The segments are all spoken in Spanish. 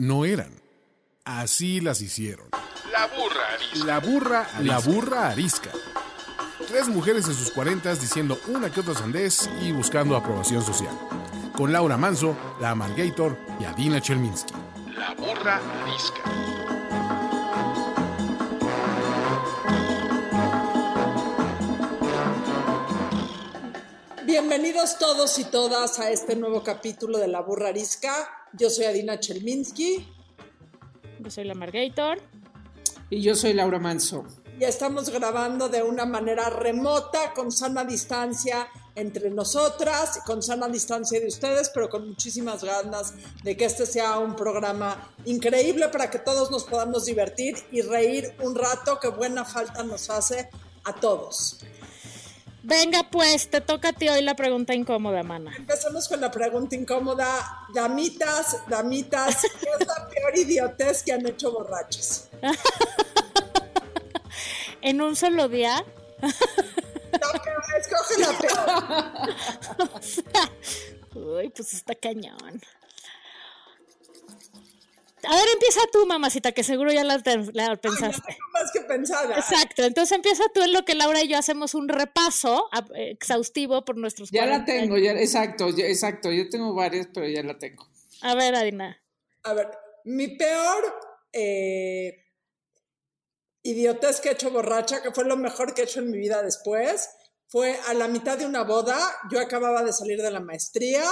no eran. Así las hicieron. La burra arisca. La burra, la burra arisca. Tres mujeres en sus cuarentas diciendo una que otra sandez y buscando aprobación social. Con Laura Manso, la Amalgator y Adina Chelminsky. La burra arisca. Bienvenidos todos y todas a este nuevo capítulo de La Burra Arisca. Yo soy Adina Chelminsky Yo soy la Margator. Y yo soy Laura Manso. y estamos grabando de una manera remota, con sana distancia entre nosotras, con sana distancia de ustedes, pero con muchísimas ganas de que este sea un programa increíble para que todos nos podamos divertir y reír un rato, que buena falta nos hace a todos. Venga, pues, te toca a ti hoy la pregunta incómoda, mana. Empecemos con la pregunta incómoda. Damitas, damitas, ¿qué es la peor idiotez que han hecho borrachos? En un solo día. La peor, escoge la peor. o sea, uy, pues está cañón. A ver, empieza tú, mamacita, que seguro ya la, la Ay, pensaste. tengo más que pensar. Exacto, entonces empieza tú en lo que Laura y yo hacemos un repaso exhaustivo por nuestros Ya la 40 tengo, años. ya, exacto, ya- exacto. Yo tengo varias, pero ya la tengo. A ver, Adina. A ver, mi peor eh, idiotez que he hecho borracha, que fue lo mejor que he hecho en mi vida después, fue a la mitad de una boda. Yo acababa de salir de la maestría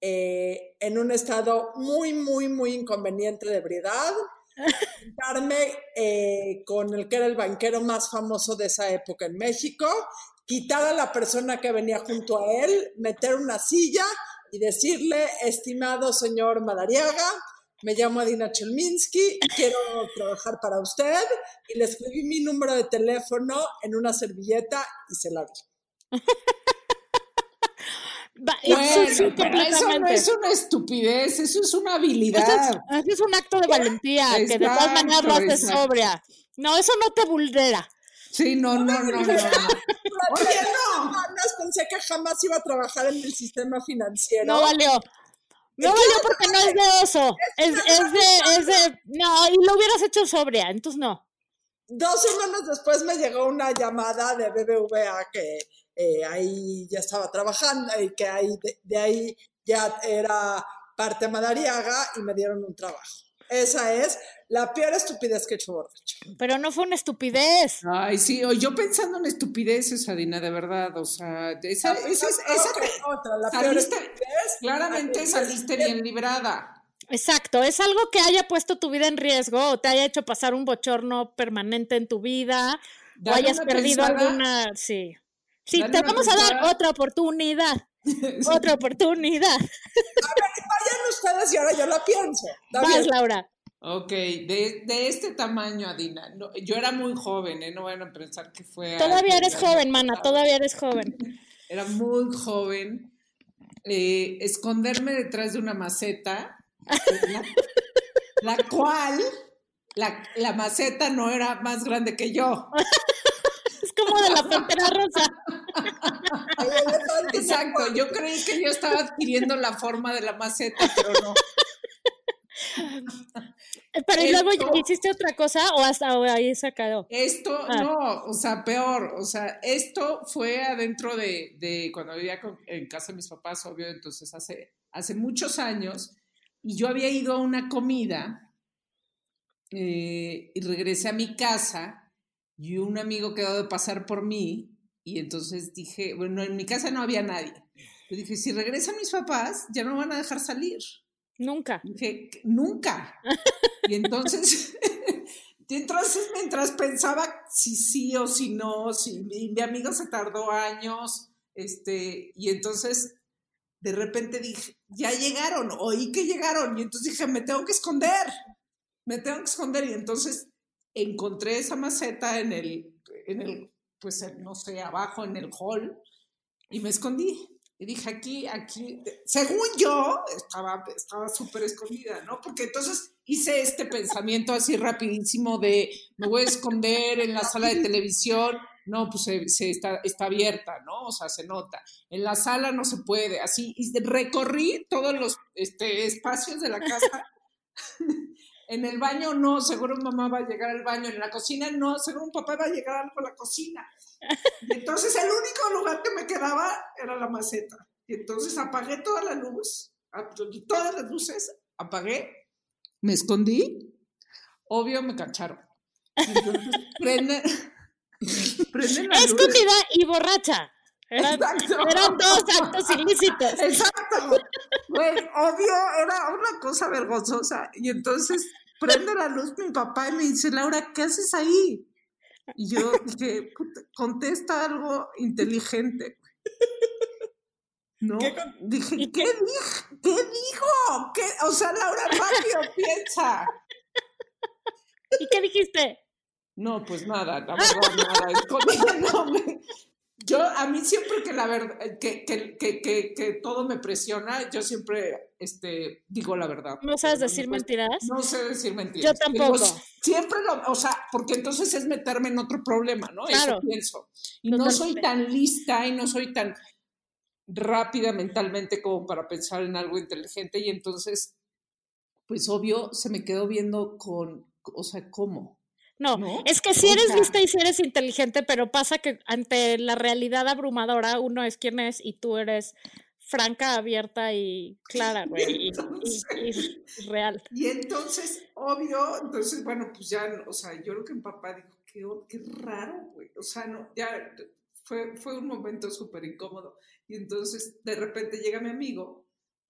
eh, en un estado muy, muy, muy inconveniente de ebriedad. Juntarme eh, con el que era el banquero más famoso de esa época en México, quitar a la persona que venía junto a él, meter una silla y decirle, estimado señor Madariaga, me llamo Adina Chelminsky, quiero trabajar para usted, y le escribí mi número de teléfono en una servilleta y se la di. Va- eso sí, Bueno, pero eso no es una estupidez, eso es una Eso habilidad. es, eso es un acto de valentía, que de todas maneras lo haces exacto. sobria. No, eso no te vulnera. Sí, no, no, no, no. no. Oye, no. Jamás pensé que jamás iba a trabajar en el sistema financiero. No valió. No valió porque no es de oso. Es, es de, es de. No, y lo hubieras hecho sobria, entonces no. Dos semanas después me llegó una llamada de BBVA que eh, ahí ya estaba trabajando y que ahí de, de ahí ya era parte Madariaga y me dieron un trabajo. Esa es la peor estupidez que he hecho borracho. Pero no fue una estupidez. Ay, sí, o yo pensando en estupideces, Adina, de verdad, o sea, esa, esa, es- esa te- otra, la peor saliste, estupidez. claramente saliste bien librada. Exacto, es algo que haya puesto tu vida en riesgo o te haya hecho pasar un bochorno permanente en tu vida o hayas perdido pensada. alguna. Sí. Sí, Dale te vamos a dar otra oportunidad. Otra oportunidad. Vayan ustedes y ahora yo la pienso. Vas, bien. Laura. Ok, de, de este tamaño, Adina. No, yo era muy joven, ¿eh? No van a pensar que fue... Todavía eres joven, mana, todavía eres joven. Era muy joven. Eh, esconderme detrás de una maceta, la, la cual, la, la maceta no era más grande que yo. Es como de la pantera rosa. Exacto, yo creí que yo estaba adquiriendo la forma de la maceta, pero no. Pero ¿y luego hiciste otra cosa o hasta ahí se quedó? Esto, Ah. no, o sea, peor, o sea, esto fue adentro de, de cuando vivía con- en casa de mis papás, obvio, entonces hace, hace muchos años, y yo había ido a una comida eh, y regresé a mi casa y un amigo quedó de pasar por mí y entonces dije, bueno, en mi casa no había nadie. Yo dije, si regresan mis papás, ya no me van a dejar salir. Nunca. Dije, nunca. Y entonces, y entonces mientras pensaba si sí o si no, si mi, mi amigo se tardó años, este, y entonces de repente dije, ya llegaron, oí que llegaron, y entonces dije, me tengo que esconder, me tengo que esconder, y entonces encontré esa maceta en el, en el, pues no sé, abajo en el hall, y me escondí. Y dije, aquí, aquí, según yo, estaba súper escondida, ¿no? Porque entonces hice este pensamiento así rapidísimo de, me voy a esconder en la sala de televisión, no, pues se está, está abierta, ¿no? O sea, se nota. En la sala no se puede, así, y recorrí todos los este, espacios de la casa En el baño no, seguro mamá va a llegar al baño. En la cocina no, seguro un papá va a llegar algo a la cocina. Entonces el único lugar que me quedaba era la maceta. Y entonces apagué toda la luz, ap- todas las luces, apagué, me escondí. Obvio me cacharon. Entonces prenden, prenden la luz. Escondida y borracha. Eran, Exacto. eran dos actos ilícitos. Exacto. Güey, obvio, era una cosa vergonzosa. Y entonces prende la luz mi papá y me dice, Laura, ¿qué haces ahí? Y yo dije, "Puta, contesta algo inteligente. ¿No? ¿Qué Dije, ¿Y ¿qué, dije? ¿Qué dijo? ¿Qué? O sea, Laura, rápido, piensa. ¿Y qué dijiste? No, pues nada, la verdad, nada. es como- no, me- yo, a mí siempre que la verdad, que, que, que, que, que todo me presiona, yo siempre este, digo la verdad. ¿No sabes decir mentiras? No sé decir mentiras. Yo tampoco. Siempre lo, o sea, porque entonces es meterme en otro problema, ¿no? Claro. Eso pienso. Y no soy tan lista y no soy tan rápida mentalmente como para pensar en algo inteligente y entonces, pues obvio, se me quedó viendo con, o sea, ¿cómo? No, ¿No? es que si eres lista y si eres inteligente, pero pasa que ante la realidad abrumadora, uno es quien es y tú eres franca, abierta y clara, güey, y, y- y- y real. Y entonces, obvio, entonces, bueno, pues ya, o sea, yo creo que mi papá dijo, qué, qué raro, güey. O sea, no, ya fue, fue un momento súper incómodo. Y entonces, de repente llega mi amigo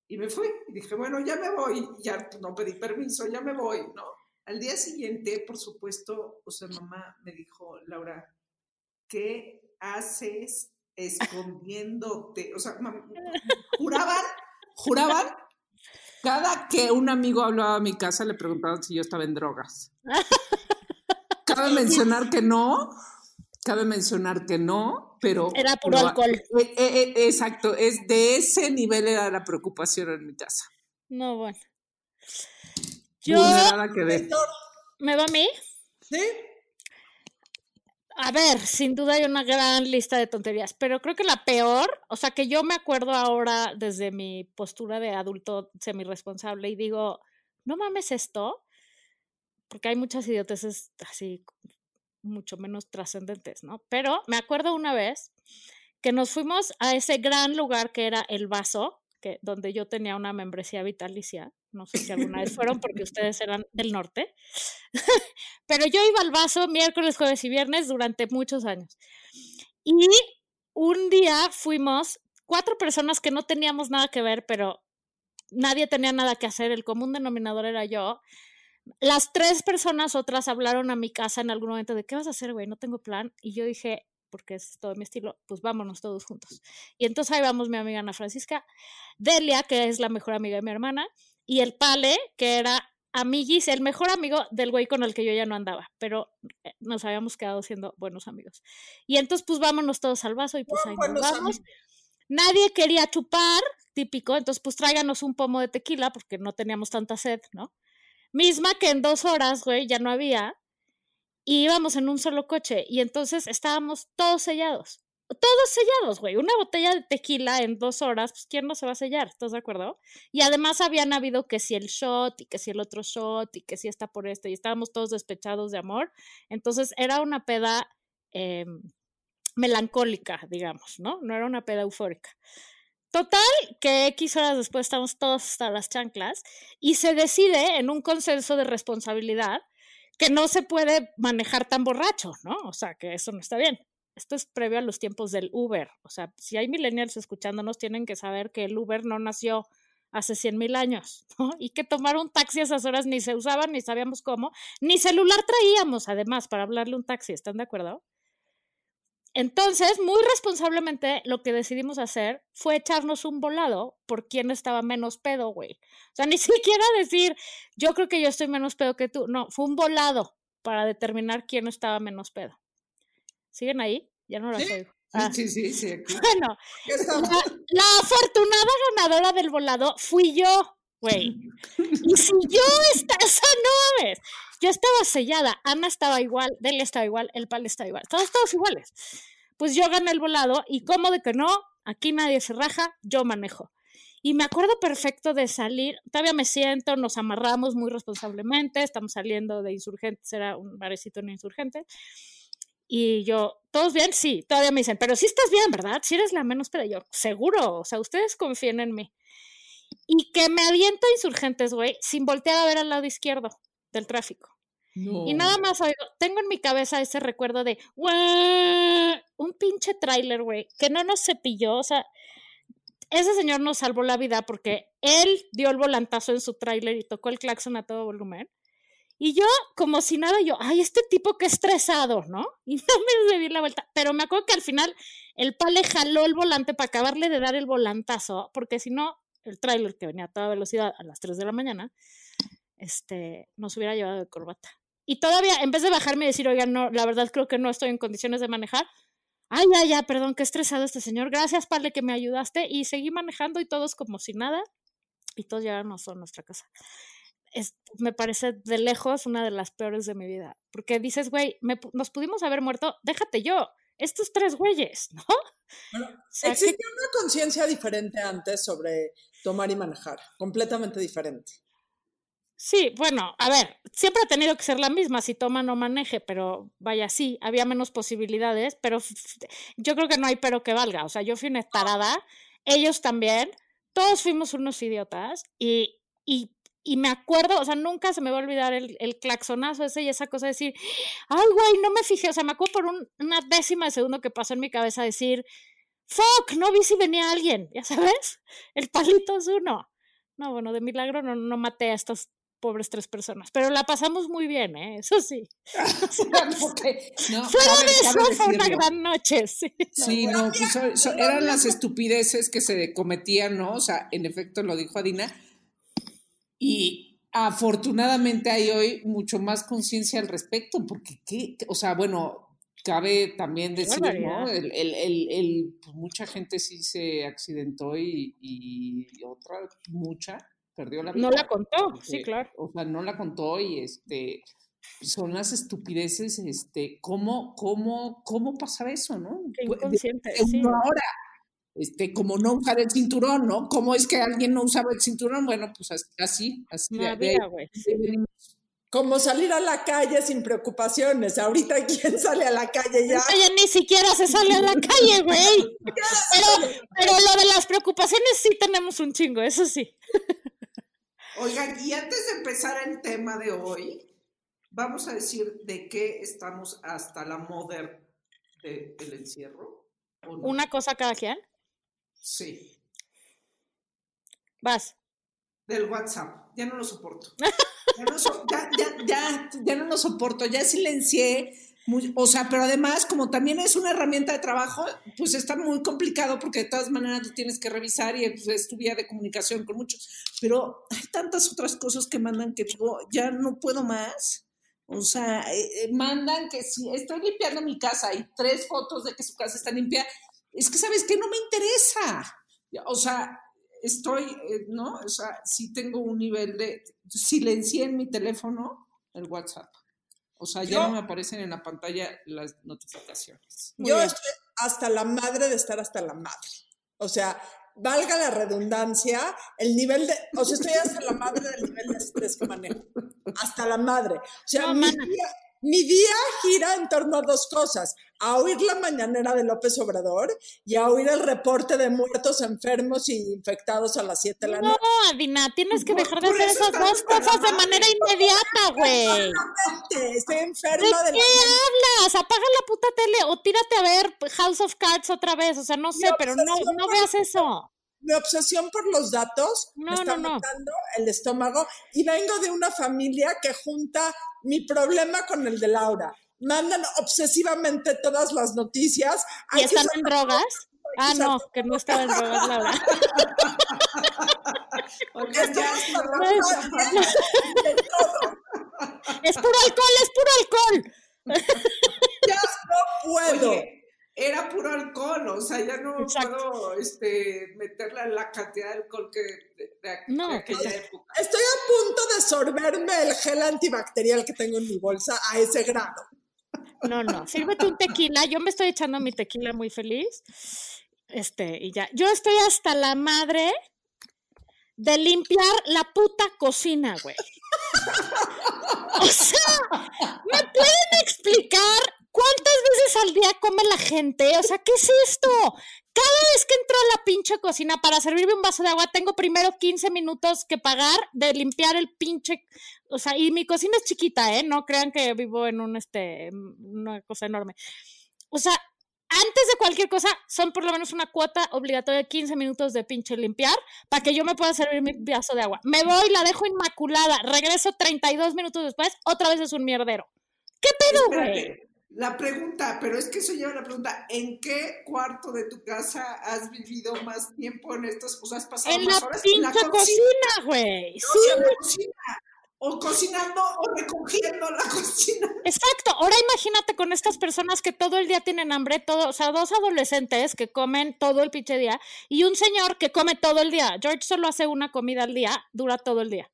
y me fui. Y dije, bueno, ya me voy. Ya no pedí permiso, ya me voy, ¿no? Al día siguiente, por supuesto, o sea, mamá me dijo, Laura, ¿qué haces escondiéndote? O sea, juraban, juraban cada que un amigo hablaba a mi casa le preguntaban si yo estaba en drogas. Cabe mencionar que no, cabe mencionar que no, pero... Era puro alcohol. eh, eh, eh, exacto, es de ese nivel era la preocupación en mi casa. No, bueno. Yo, nada que ver. ¿me va a mí? ¿Sí? A ver, sin duda hay una gran lista de tonterías, pero creo que la peor, o sea, que yo me acuerdo ahora desde mi postura de adulto semirresponsable y digo, no mames esto, porque hay muchas idioteces así mucho menos trascendentes, ¿no? Pero me acuerdo una vez que nos fuimos a ese gran lugar que era El Vaso, que, donde yo tenía una membresía vitalicia. No sé si alguna vez fueron porque ustedes eran del norte. Pero yo iba al Vaso miércoles, jueves y viernes durante muchos años. Y un día fuimos cuatro personas que no teníamos nada que ver, pero nadie tenía nada que hacer. El común denominador era yo. Las tres personas otras hablaron a mi casa en algún momento de qué vas a hacer, güey, no tengo plan. Y yo dije, porque es todo mi estilo, pues vámonos todos juntos. Y entonces ahí vamos mi amiga Ana Francisca, Delia, que es la mejor amiga de mi hermana, y el Pale, que era amiguis, el mejor amigo del güey con el que yo ya no andaba, pero eh, nos habíamos quedado siendo buenos amigos. Y entonces, pues vámonos todos al vaso y pues ahí nos vamos. amigos. Nadie quería chupar, típico, entonces pues tráiganos un pomo de tequila porque no teníamos tanta sed, ¿no? Misma que en dos horas, güey, ya no había. Y íbamos en un solo coche y entonces estábamos todos sellados. Todos sellados, güey. Una botella de tequila en dos horas, pues ¿quién no se va a sellar? ¿Estás de acuerdo? Y además habían habido que si el shot y que si el otro shot y que si está por este y estábamos todos despechados de amor. Entonces era una peda eh, melancólica, digamos, ¿no? No era una peda eufórica. Total, que X horas después estamos todos hasta las chanclas y se decide en un consenso de responsabilidad que no se puede manejar tan borracho, ¿no? O sea, que eso no está bien. Esto es previo a los tiempos del Uber. O sea, si hay millennials escuchándonos, tienen que saber que el Uber no nació hace 100 mil años, ¿no? Y que tomar un taxi a esas horas ni se usaba, ni sabíamos cómo, ni celular traíamos, además, para hablarle un taxi, ¿están de acuerdo? Entonces, muy responsablemente, lo que decidimos hacer fue echarnos un volado por quién estaba menos pedo, güey. O sea, ni siquiera decir, yo creo que yo estoy menos pedo que tú. No, fue un volado para determinar quién estaba menos pedo. ¿Siguen ahí? Ya no las Sí. oigo. Ah, Sí, sí, sí. bueno, la afortunada ganadora del volado fui yo, güey. Y si yo estaba, o sea, no mames, yo estaba sellada, Ana estaba igual, Delia estaba igual, el pal estaba igual, todos, todos iguales. Pues yo gané el volado y como de que no, aquí nadie se raja, yo manejo. Y me acuerdo perfecto de salir, todavía me siento, nos amarramos muy responsablemente, estamos saliendo de Insurgentes, era un barecito en Insurgentes. Y yo, ¿todos bien? Sí, todavía me dicen, pero sí estás bien, ¿verdad? Si eres la menos pero yo, seguro, o sea, ustedes confíen en mí. Y que me aviento Insurgentes, güey, sin voltear a ver al lado izquierdo del tráfico. Y nada más oigo, tengo en mi cabeza ese recuerdo de un pinche tráiler, güey, que no nos cepilló, o sea, ese señor nos salvó la vida porque él dio el volantazo en su tráiler y tocó el claxon a todo volumen. Y yo, como si nada, yo, ay, este tipo que estresado, ¿no? Y no me di la vuelta. Pero me acuerdo que al final el pale jaló el volante para acabarle de dar el volantazo, porque si no, el tráiler que venía a toda velocidad a las 3 de la mañana, este, nos hubiera llevado de corbata. Y todavía, en vez de bajarme y decir, oiga, no, la verdad creo que no estoy en condiciones de manejar, ay, ya, ya, perdón, qué estresado este señor, gracias, Pale, que me ayudaste, y seguí manejando y todos como si nada, y todos llegamos a nuestra casa. Es, me parece de lejos una de las peores de mi vida, porque dices, güey, nos pudimos haber muerto, déjate yo, estos tres güeyes, ¿no? Bueno, existía una conciencia diferente antes sobre tomar y manejar, completamente diferente. Sí, bueno, a ver, siempre ha tenido que ser la misma, si toma no maneje, pero vaya, sí, había menos posibilidades, pero yo creo que no hay pero que valga, o sea, yo fui una estarada, ellos también, todos fuimos unos idiotas y, y, y me acuerdo, o sea, nunca se me va a olvidar el, el claxonazo ese y esa cosa de decir, ay, güey, no me fijé, o sea, me acuerdo por una décima de segundo que pasó en mi cabeza decir, fuck, no vi si venía alguien, ya sabes, el palito es uno. No, bueno, de milagro no, no maté a estas pobres tres personas, pero la pasamos muy bien, ¿eh? eso sí. no, fue una gran noche, sí. Sí, no, pues, eran las estupideces que se cometían, ¿no? O sea, en efecto lo dijo Adina, y afortunadamente hay hoy mucho más conciencia al respecto, porque qué, o sea, bueno, cabe también decir, ¿no? El, el, el, pues mucha gente sí se accidentó y, y otra, mucha, perdió la vida. No la contó, sí, claro. O sea, no la contó y este son las estupideces, este, ¿cómo, cómo, cómo pasar eso, no? Qué inconsciente, ahora, este, como no usar el cinturón, ¿no? ¿Cómo es que alguien no usaba el cinturón? Bueno, pues así, así. No había, güey. Como salir a la calle sin preocupaciones. Ahorita, ¿quién sale a la calle ya? Ella ni siquiera se sale a la calle, güey. pero, pero lo de las preocupaciones sí tenemos un chingo, eso sí. Oigan, y antes de empezar el tema de hoy, vamos a decir de qué estamos hasta la moda del encierro. ¿Una cosa cada quien? Sí. Vas. Del WhatsApp. Ya no lo soporto. Ya no, ya, ya, ya no lo soporto. Ya silencié o sea, pero además, como también es una herramienta de trabajo, pues está muy complicado porque de todas maneras lo tienes que revisar y pues, es tu vía de comunicación con muchos. Pero hay tantas otras cosas que mandan que digo, ya no puedo más. O sea, eh, eh, mandan que si estoy limpiando mi casa y tres fotos de que su casa está limpia, es que, ¿sabes qué? No me interesa. O sea, estoy, eh, ¿no? O sea, sí tengo un nivel de, silencié en mi teléfono el WhatsApp. O sea, ya no me aparecen en la pantalla las notificaciones. yo estoy hasta la madre de estar hasta la madre. O sea, valga la redundancia, el nivel de, o sea, estoy hasta la madre del nivel de estrés que manejo. Hasta la madre. O sea, mi, mi día gira en torno a dos cosas, a oír la mañanera de López Obrador y a oír el reporte de muertos, enfermos y infectados a las 7 de la noche. No, Adina, tienes que dejar de hacer esas dos cosas de manera inmediata, güey. Estoy enferma de, de qué hablas? Apaga la puta tele o tírate a ver House of Cards otra vez, o sea, no sé, pero no, no veas eso mi obsesión por los datos me está matando el estómago y vengo de una familia que junta mi problema con el de Laura. Mandan obsesivamente todas las noticias. ¿Y están en drogas? Ah, no, que no estaba en drogas, Laura. Es puro alcohol, es puro alcohol. ya no puedo era puro alcohol, o sea, ya no puedo este, meterla la cantidad de alcohol que de, no, aquella época. Estoy a punto de sorberme el gel antibacterial que tengo en mi bolsa a ese grado. No, no, sírvete un tequila. Yo me estoy echando mi tequila muy feliz. Este, y ya. Yo estoy hasta la madre de limpiar la puta cocina, güey. O sea, ¿me pueden explicar cuántas veces al día come la gente? O sea, ¿qué es esto? Cada vez que entro a la pinche cocina para servirme un vaso de agua, tengo primero 15 minutos que pagar de limpiar el pinche. O sea, y mi cocina es chiquita, ¿eh? No crean que vivo en un, este, una cosa enorme. O sea, antes de cualquier cosa, son por lo menos una cuota obligatoria de 15 minutos de pinche limpiar para que yo me pueda servir mi vaso de agua. Me voy, la dejo inmaculada, regreso 32 minutos después, otra vez es un mierdero. ¿Qué pedo, güey? La pregunta, pero es que eso lleva la pregunta, ¿en qué cuarto de tu casa has vivido más tiempo en estas cosas? ¿Has pasado En más la horas? pinche cocina, güey. No, Sí, en la cocina. O cocinando o recogiendo la cocina. Exacto. Ahora imagínate con estas personas que todo el día tienen hambre, todo, o sea, dos adolescentes que comen todo el pinche día y un señor que come todo el día. George solo hace una comida al día, dura todo el día.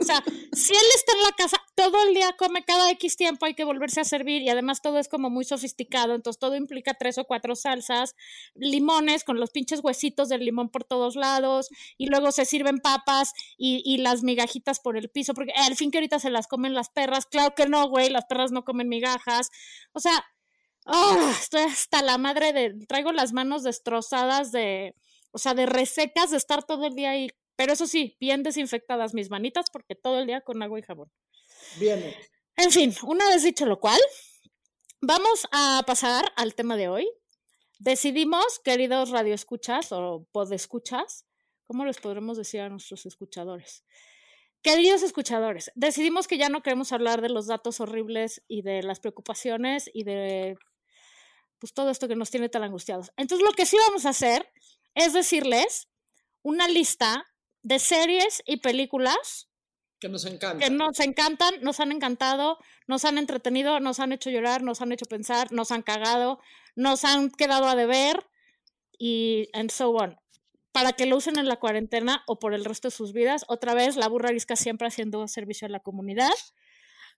O sea, si él está en la casa todo el día, come cada X tiempo, hay que volverse a servir y además todo es como muy sofisticado, entonces todo implica tres o cuatro salsas, limones con los pinches huesitos del limón por todos lados y luego se sirven papas y, y las migajitas por el piso, porque al fin que ahorita se las comen las perras, claro que no, güey, las perras no comen migajas, o sea, ah, estoy hasta la madre de, traigo las manos destrozadas de, o sea, de resecas de estar todo el día ahí. Pero eso sí, bien desinfectadas mis manitas porque todo el día con agua y jabón. Viene. En fin, una vez dicho lo cual, vamos a pasar al tema de hoy. Decidimos, queridos radioescuchas o podescuchas, ¿cómo les podremos decir a nuestros escuchadores? Queridos escuchadores, decidimos que ya no queremos hablar de los datos horribles y de las preocupaciones y de pues todo esto que nos tiene tan angustiados. Entonces lo que sí vamos a hacer es decirles una lista de series y películas Que nos encanta. que nos encantan, nos han encantado, nos han entretenido, nos han hecho llorar, nos han hecho pensar, nos han cagado, nos han quedado a deber y and so on. Para que lo usen en la cuarentena o por el resto de sus vidas. Otra vez, la burra arisca siempre haciendo servicio a la comunidad.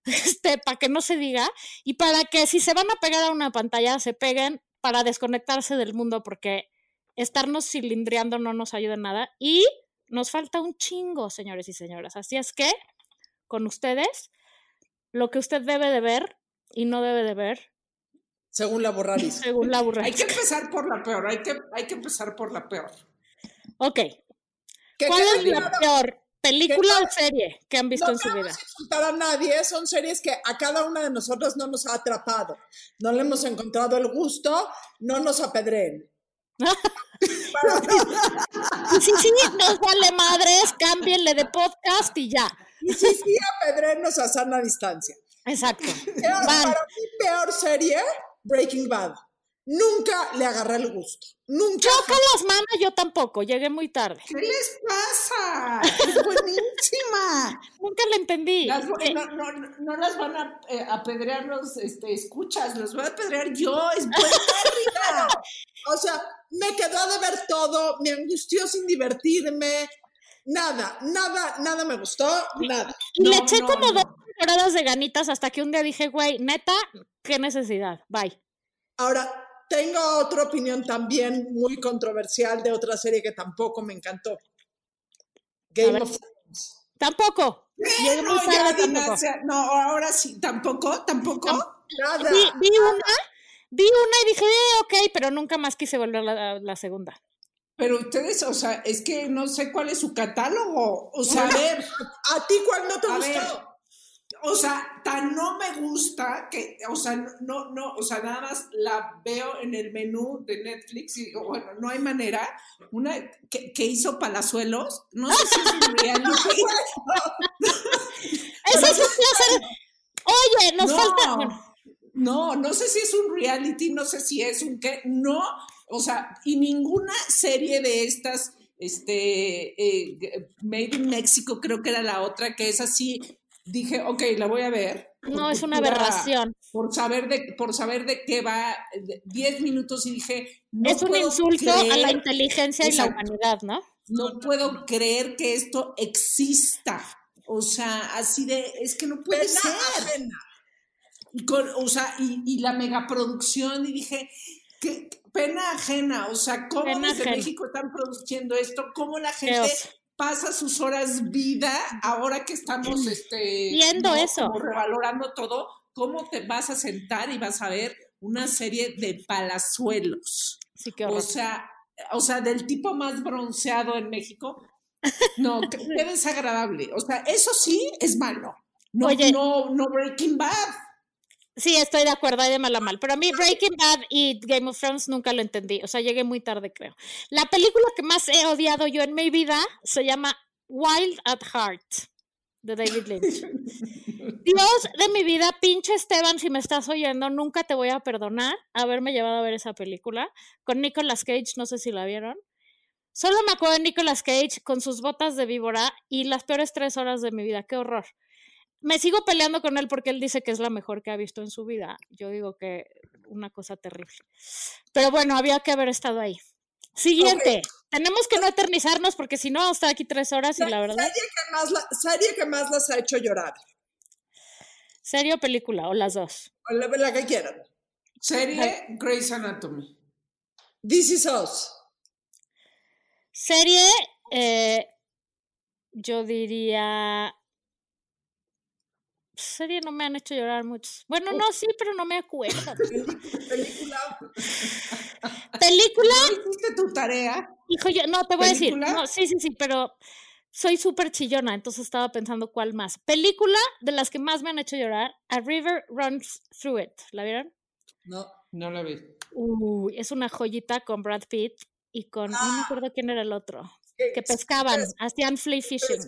Este, para que no se diga. Y para que si se van a pegar a una pantalla, se peguen para desconectarse del mundo, porque estarnos cilindriando no nos ayuda en nada. Y nos falta un chingo, señores y señoras. Así es que, con ustedes, lo que usted debe de ver y no debe de ver, Según la borraris. según la burra. Hay que empezar por la peor, hay que, hay que empezar por la peor. Ok, ¿cuál es la claro peor película o serie que han visto no en su vida? queremos insultar a nadie, son series que a cada una de nosotros no nos ha atrapado. No le hemos encontrado el gusto, no nos apedreen. Y si sí, nos vale madres, cámbienle de podcast y ya. Y si sí, apedreennos a sana distancia. Exacto. Van. para mí, peor serie, Breaking Bad. Nunca le agarré el gusto. Nunca. Chócalas, mana, yo tampoco, llegué muy tarde. ¿Qué les pasa? Es buenísima. Nunca la entendí. Las- Eh, no, no, no, no las van a eh, apedrear los este, escuchas, los voy a apedrear yo. Es buena. O sea, me quedó de ver todo, me angustió sin divertirme. Nada, nada, nada me gustó, nada. y le eché no, como no. dos temporadas de ganitas hasta que un día dije, güey, neta, qué necesidad. Bye. Ahora, tengo otra opinión también muy controversial de otra serie que tampoco me encantó. Game of Thrones. Tampoco. Muy No, ya, tampoco. no, ahora sí, tampoco, tampoco. Nada. Vi, vi una, vi una y dije, eh, ok, pero nunca más quise volver la, la segunda. Pero ustedes, o sea, es que no sé cuál es su catálogo. O sea, a ver, ¿A ti cuál no te A gustó? ver. O sea, tan no me gusta que, o sea, no, no, o sea, nada más la veo en el menú de Netflix y digo, bueno, no hay manera. Una que, que hizo Palazuelos, no sé si es un reality. Eso es un placer. Oye, nos no, falta. no, no sé si es un reality, no sé si es un qué, no, o sea, y ninguna serie de estas, este, eh, Made in Mexico, creo que era la otra, que es así, dije, ok, la voy a ver. no, es una aberración. Por saber de, por saber de qué va, de- 10 minutos y dije, no es un puedo insulto a la inteligencia y la humanidad, ¿no? no puedo creer que esto exista. O sea, así de, es que no puede Pena ser. ajena. Y con, o sea, y, y la megaproducción, y dije, qué pena ajena, o sea, cómo Pena desde ajena. México están produciendo esto, cómo la gente. Pasa sus horas vida, ahora que estamos este, Viendo eso. como revalorando todo, ¿cómo te vas a sentar y vas a ver una serie de palazuelos? Sí, qué O sea, o sea, del tipo más bronceado en México. No, qué, qué desagradable. O sea, eso sí es malo. No, Oye. no, no Breaking Bad. Sí, estoy de acuerdo, hay de mal a mal. Pero a mí Breaking Bad y Game of Thrones nunca lo entendí. O sea, llegué muy tarde, creo. La película que más he odiado yo en mi vida se llama Wild at Heart, de David Lynch. Dios de mi vida, pinche Esteban, si me estás oyendo, nunca te voy a perdonar haberme llevado a ver esa película con Nicolas Cage, no sé si la vieron. Solo me acuerdo de Nicolas Cage con sus botas de víbora y las peores tres horas de mi vida. Qué horror. Me sigo peleando con él porque él dice que es la mejor que ha visto en su vida. Yo digo que una cosa terrible. Pero bueno, había que haber estado ahí. Siguiente. Tenemos que no eternizarnos porque si no vamos a estar aquí tres horas y la verdad. Serie que más, la- serie que más las ha hecho llorar. ¿Serio o película? O las dos. O la, la que quieran. Serie Grey's Anatomy. This is Us. Serie, eh, yo diría. Serie no me han hecho llorar muchos. Bueno, no, sí, pero no me acuerdo. Película. Película, ¿No hiciste tu tarea? hijo, yo, no te voy a decir. No, sí, sí, sí, pero soy súper chillona, entonces estaba pensando cuál más. Película de las que más me han hecho llorar, A River Runs Through It. ¿La vieron? No. No la vi. Uy, es una joyita con Brad Pitt y con. No me Ah. acuerdo quién era el otro. ¿Qué- Que pescaban, pesca, hacían fly fishing.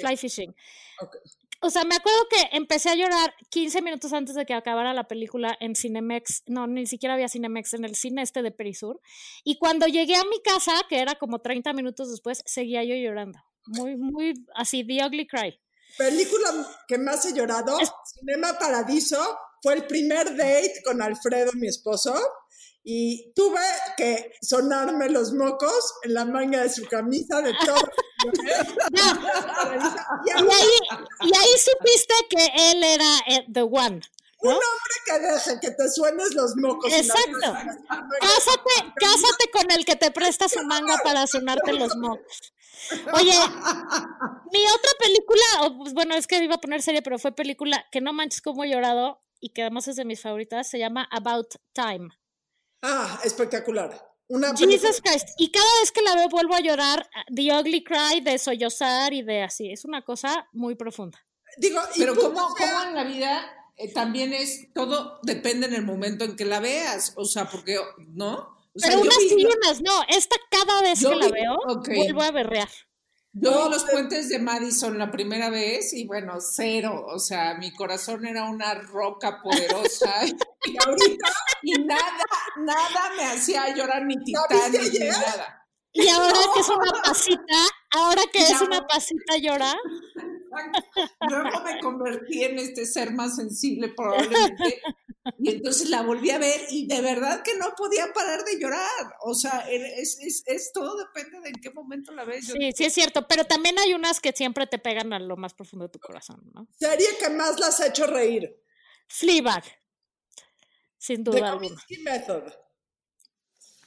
Fly fishing. Ok. O sea, me acuerdo que empecé a llorar 15 minutos antes de que acabara la película en Cinemex. No, ni siquiera había Cinemex en el cine este de Perisur. Y cuando llegué a mi casa, que era como 30 minutos después, seguía yo llorando. Muy, muy así, The Ugly Cry. Película que más he llorado, Cinema Paradiso, fue el primer date con Alfredo, mi esposo, y tuve que sonarme los mocos en la manga de su camisa de todo. y Y ahí, y ahí supiste que él era eh, The One. un hombre que deje que te suenes los mocos. Exacto. Cásate, cásate con el que te presta su manga para sonarte los mocos. Oye, mi otra película, pues, bueno, es que iba a poner serie, pero fue película que no manches cómo he llorado y que además es de mis favoritas, se llama About Time. Ah, espectacular. Una película- Jesus Christ. Y cada vez que la veo vuelvo a llorar, ah, The Ugly Cry, de sollozar y de así. Es una cosa muy profunda. Digo, y Pero tú, como, o sea, como en la vida eh, también es, todo depende en el momento en que la veas, o sea, porque, ¿no? O sea, Pero unas vi- y unas no. Esta cada vez yo que la veo, vuelvo a berrear. Yo No, los puentes de Madison la primera vez y bueno, cero. O sea, mi corazón era una roca poderosa y ahorita y nada, nada me hacía llorar ni ¿La viste Titanic ni ayer? nada. Y ahora que es una pasita, ahora que es una pasita llora. Luego me convertí en este ser más sensible probablemente. Y entonces la volví a ver y de verdad que no podía parar de llorar. O sea, es, es, es todo depende de en qué momento la ves. Yo Sí, sí es cierto, pero también hay unas que siempre te pegan a lo más profundo de tu corazón, ¿no? serie que más las ha hecho reír. Fleabag, sin The duda alguna. Kominsky Method.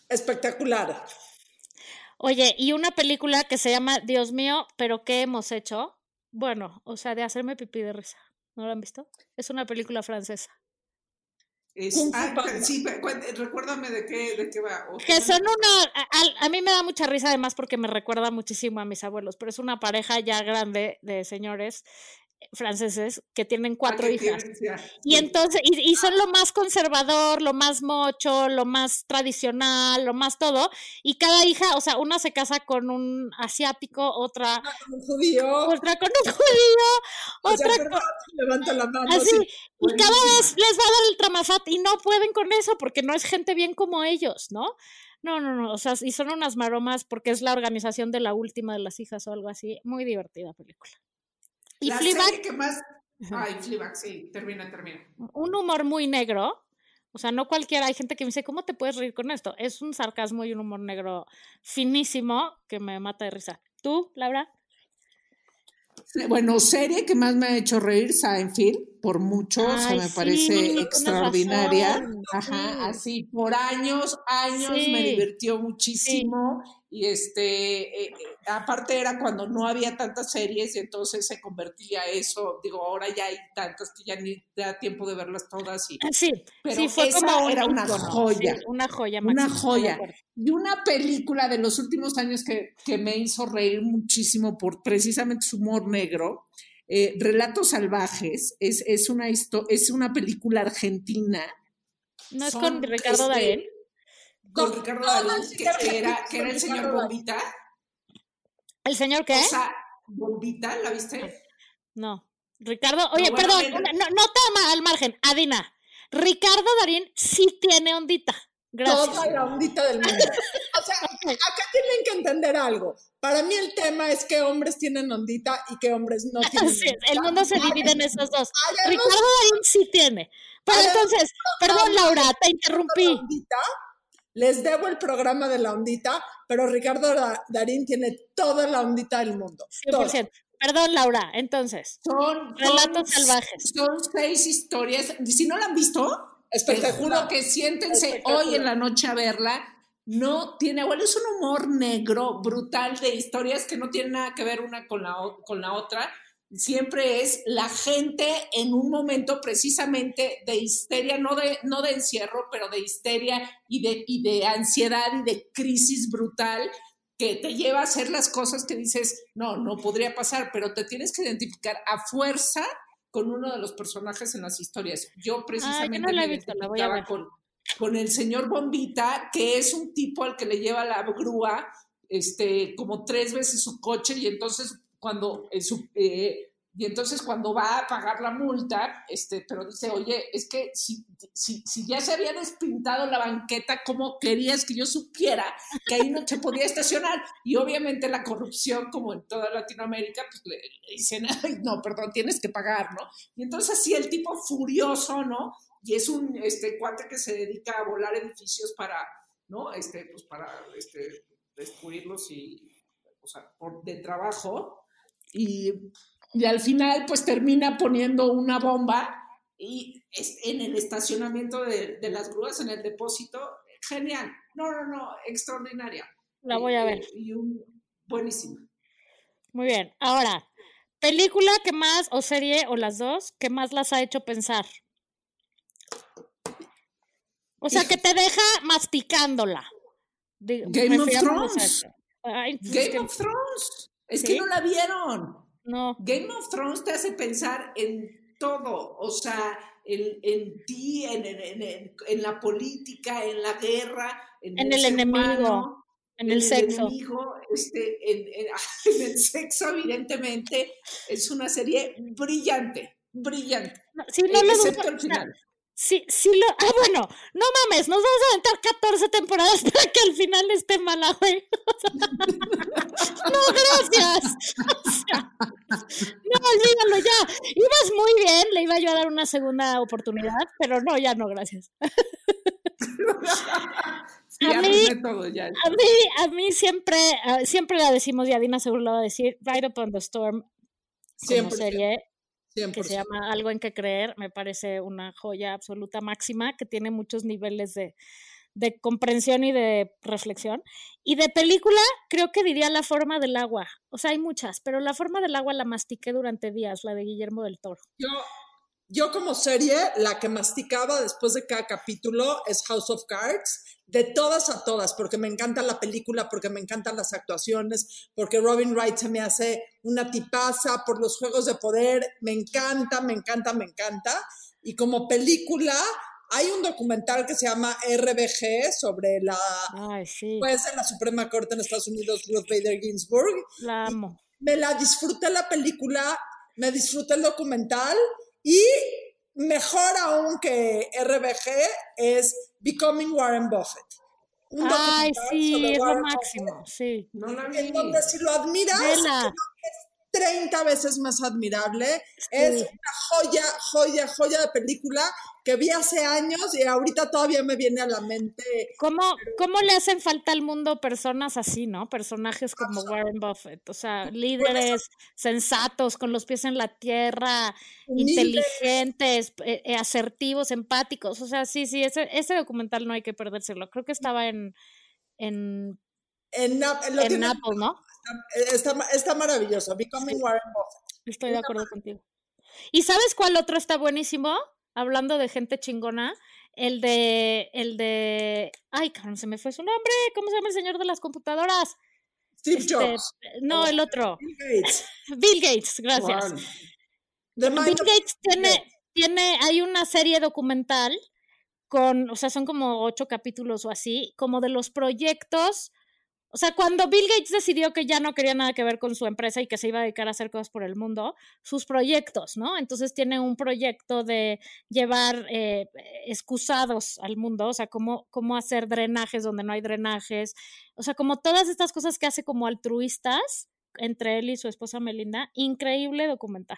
Espectacular. Oye, y una película que se llama Dios mío, pero ¿qué hemos hecho? Bueno, o sea, de hacerme pipí de risa. ¿No la han visto? Es una película francesa. Es- ah, sí, cuént- recuérdame de qué, de qué va. O- Que son una. A, a- mí me da mucha risa, además, porque me recuerda muchísimo a mis abuelos, pero es una pareja ya grande de señores eh, franceses que tienen cuatro Ah, que hijas. Y entonces, y, y son lo más conservador, lo más mocho, lo más tradicional, lo más todo. Y cada hija, o sea, una se casa con un asiático, otra, Un judío. otra con un judío, o sea, otra perdón, levanta la mano. Así, sí. y cada vez les va a dar el tramafat y no pueden con eso porque no es gente bien como ellos, ¿no? No, no, no, o sea, y son unas maromas porque es la organización de la última de las hijas o algo así. Muy divertida película. Y la Fleabag, serie que más. Ay, Fleabag, sí, termina, termina. un humor muy negro. O sea, no cualquiera, hay gente que me dice, ¿cómo te puedes reír con esto? Es un sarcasmo y un humor negro finísimo que me mata de risa. ¿Tú, Laura? Bueno, serie que más me ha hecho reír, Seinfeld, por mucho, o sea, Ay, me sí, parece extraordinaria. razón, Ajá, sí. así, por años, años me Sí. divirtió muchísimo y este, eh, eh, aparte era cuando no había tantas series y entonces se convertía eso, digo, ahora ya hay tantas que ya ni da tiempo de verlas todas y... Sí, Pero sí, fue esa como era una joya. sí, una joya, Una estoy de joya. Y una película de los últimos años que, que me hizo reír muchísimo por precisamente su humor negro, eh, Relatos Salvajes, es, es, una es una película argentina ¿No es Son, con Ricardo este, Con No, Ricardo no, Darín, no, que que era, sí, que era el señor. Bombita. ¿El señor qué? O sea, Bombita, ¿la viste? No. Ricardo, oye, bueno, perdón, no, no te al margen, Adina. Ricardo Darín sí tiene ondita. Gracias. Toda la ondita del mundo. O sea, acá tienen que entender algo. Para mí el tema es que hombres tienen ondita y que hombres no tienen Sí, ondita. el mundo se divide en esos dos. Ricardo Darín sí tiene. Pero entonces, perdón Laura, te la interrumpí. ondita. Les debo el programa de la ondita, pero Ricardo Da- Darín tiene toda la ondita del mundo. toda. 100%. Perdón Laura, entonces. Son, Relatos son- salvajes. Son seis historias. Si no la han visto, te juro que siéntense hoy en la noche a verla. No tiene, bueno, es un humor negro, brutal, de historias que no tienen nada que ver una con la, con la otra. Siempre es la gente en un momento precisamente de histeria, no de, no de encierro, pero de histeria y de, y de ansiedad y de crisis brutal que te lleva a hacer las cosas que dices, no, no podría pasar, pero te tienes que identificar a fuerza con uno de los personajes en las historias. Yo precisamente no la he me visto, la voy a identificaba ver. con, con el señor Bombita, que es un tipo al que le lleva la grúa este, como tres veces su coche y entonces cuando eh, eh, y entonces cuando va a pagar la multa, este, pero dice, oye, es que si, si, si ya se había despintado la banqueta, ¿cómo querías que yo supiera que ahí no se podía estacionar? Y obviamente la corrupción, como en toda Latinoamérica, pues le, dicen, "Ay, no, perdón, tienes que pagar, ¿no? Y entonces así el tipo furioso, ¿no? Y es un este, cuate que se dedica a volar edificios para, ¿no? Este, pues para este, destruirlos y, o sea, por, de trabajo. Y, y al final, pues termina poniendo una bomba y es- en el estacionamiento de, de las grúas, en el depósito. Genial. No, no, no, extraordinaria. La voy a Y- ver. Y, un, buenísima. Muy bien. Ahora, película que más, o serie, o las dos, que más las ha hecho pensar. O sea, que te deja masticándola. Digo, Game of Thrones. Ay, pues es Game que of Thrones. Es ¿Sí? que no la vieron. no. Game of Thrones te hace pensar en todo, o sea, en, en ti, en, la política, en la guerra, en, En el enemigo, humano, En el sexo. enemigo, este, en, el sexo, evidentemente, es una serie brillante, brillante, sí, no lo excepto el sea, final. Sí, sí lo. Ah, bueno, no mames, nos vamos a aventar 14 temporadas para que al final esté mala, güey. no, gracias. O sea, no, olvídalo ya. Ibas muy bien, le iba yo a dar una segunda oportunidad, pero no, ya no, gracias. Sí, a mí- todo ya. A mí, a mí siempre, ah, siempre la decimos, y Adina seguro la va a decir, Right Up on the Storm, como 100%. serie, 100%. que se llama Algo en que creer, me parece una joya absoluta máxima que tiene muchos niveles de, de comprensión y de reflexión. Y de película, creo que diría La forma del agua. O sea, hay muchas, pero La forma del agua la mastiqué durante días, la de Guillermo del Toro. Yo, yo como serie, la que masticaba después de cada capítulo es House of Cards, de todas a todas, porque me encanta la película, porque me encantan las actuaciones, porque Robin Wright se me hace una tipaza por los juegos de poder, me encanta, me encanta, me encanta. Y como película, hay un documental que se llama RBG sobre la Ay, sí, juez de la Suprema Corte en Estados Unidos, Ruth Bader Ginsburg, la amo. me la disfruté la película, me disfruté el documental y mejor aún que RBG es Becoming Warren Buffett. Un Ay, sí, sobre es lo Warren máximo, sí. No la Buffett, vi. En donde si lo admiras. 30 veces más admirable. Es una joya, joya, joya de película que vi hace años y ahorita todavía me viene a la mente. ¿Cómo, ¿Cómo le hacen falta al mundo personas así, no? Personajes como Warren Buffett, o sea, líderes sensatos, con los pies en la tierra, inteligentes, eh, eh, asertivos, empáticos. O sea, sí, sí, ese, ese documental no hay que perdérselo. Creo que estaba en, en En, en Apple, ¿no? Está, está maravilloso. Becoming Warren Buffett. Estoy de acuerdo contigo. ¿Y sabes cuál otro está buenísimo? Hablando de gente chingona, el de, el de, ay, cabrón, se me fue su nombre, ¿cómo se llama el señor de las computadoras? Steve Este, Jobs. no, el otro, Bill Gates. Bill Gates, gracias. Bill Gates tiene, tiene, hay una serie documental con, o sea, son como ocho capítulos o así, como de los proyectos. O sea, cuando Bill Gates decidió que ya no quería nada que ver con su empresa y que se iba a dedicar a hacer cosas por el mundo, sus proyectos, ¿no? Entonces tiene un proyecto de llevar eh, excusados al mundo, o sea, cómo, cómo hacer drenajes donde no hay drenajes, o sea, como todas estas cosas que hace como altruistas entre él y su esposa Melinda, increíble documental.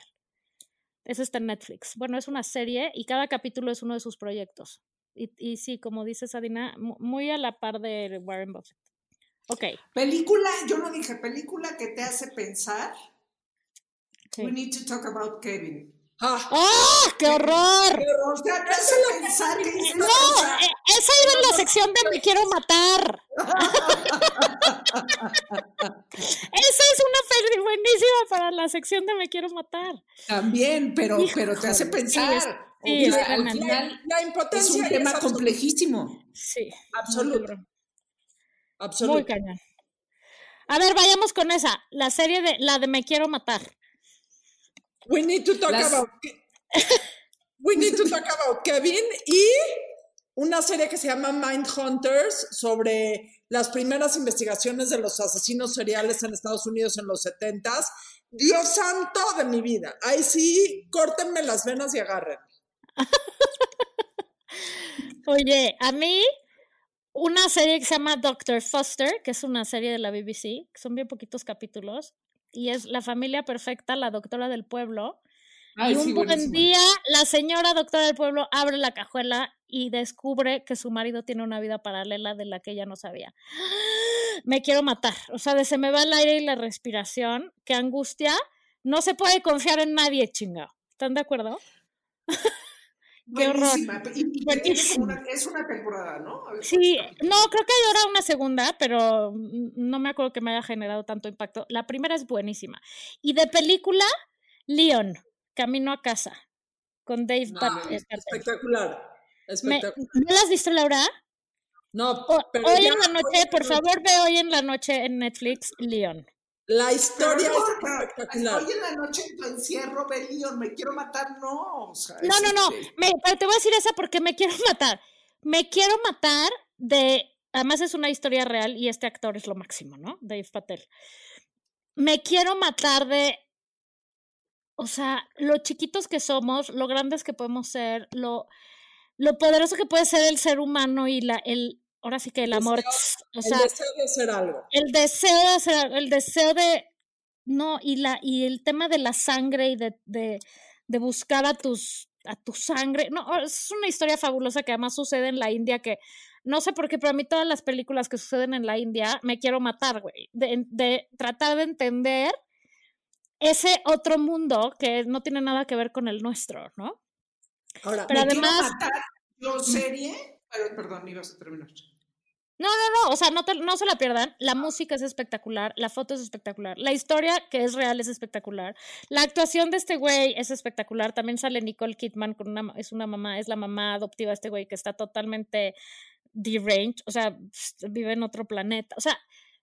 Eso está en Netflix. Bueno, es una serie y cada capítulo es uno de sus proyectos. Y, y sí, como dice Sadina, mu- muy a la par de Warren Buffett. Ok. Película, yo no dije película que te hace pensar. sí. We need to talk about Kevin. Ah, ¡Oh, qué horror! O sea, te hace pensar que No, eh, esa iba en la sección de me quiero matar. Esa es una peli buenísima para la sección de me quiero matar. También, pero, pero te hace pensar. sí, O es sea, al final la es impotencia un es tema absoluta. complejísimo. Sí. Absoluto. Cabrón. Muy cañón. A ver, vayamos con esa. La serie de la de Me quiero matar. We need to talk Las- about We need to talk about Kevin y una serie que se llama Mind Hunters sobre las primeras investigaciones de los asesinos seriales en Estados Unidos en los 70s. Dios santo de mi vida. Ahí sí, córtenme las venas y agarren. Oye, a mí una serie que se llama Doctor Foster, que es una serie de la BBC, que son bien poquitos capítulos, y es la familia perfecta, la doctora del pueblo. Ay, y un sí, buen día, la señora doctora del pueblo abre la cajuela y descubre que su marido tiene una vida paralela de la que ella no sabía. Me quiero matar. O sea, de se me va el aire y la respiración. Qué angustia. No se puede confiar en nadie, chingado. ¿Están de acuerdo? Qué horror. Buenísima. Y, y que tiene Buenísimo. como una- es una temporada, ¿no? Ver, Sí, no, creo que hay ahora una segunda, pero no me acuerdo que me haya generado tanto impacto. La primera es buenísima. Y de película, Leon, Camino a casa, con Dave No, Pat- espectacular. Me- Espectacular. ¿No la has visto, Laura? No, pero hoy ya- en la noche, por favor, ve hoy en la noche en Netflix, Leon. La historia no, es pero espectacular. Hoy en la noche en tu encierro, ve Leon, me quiero matar, no. O sea, No, no, no, este- me- pero te voy a decir esa porque me quiero matar. Me quiero matar de, además es una historia real y este actor es lo máximo, ¿no? Dave Patel. Me quiero matar de, o sea, lo chiquitos que somos, lo grandes que podemos ser, lo, lo poderoso que puede ser el ser humano y la, el, ahora sí que el amor, o sea, el deseo de hacer algo. el deseo de hacer, algo, el deseo de, no, y la, y el tema de la sangre y de, de, de buscar a tus, a tu sangre, no, es una historia fabulosa que además sucede en la India que, no sé por qué, pero a mí todas las películas que suceden en la India me quiero matar, güey, de, de tratar de entender ese otro mundo que no tiene nada que ver con el nuestro, ¿no? Ahora, Pero me quiero además- matar, yo serie, perdón, ibas a terminar. No, no, no, o sea, no, te- no se la pierdan. La música es espectacular, la foto es espectacular, la historia que es real es espectacular, la actuación de este güey es espectacular. También sale Nicole Kidman con una, es una mamá, es la mamá adoptiva de este güey que está totalmente deranged, o sea, vive en otro planeta. O sea,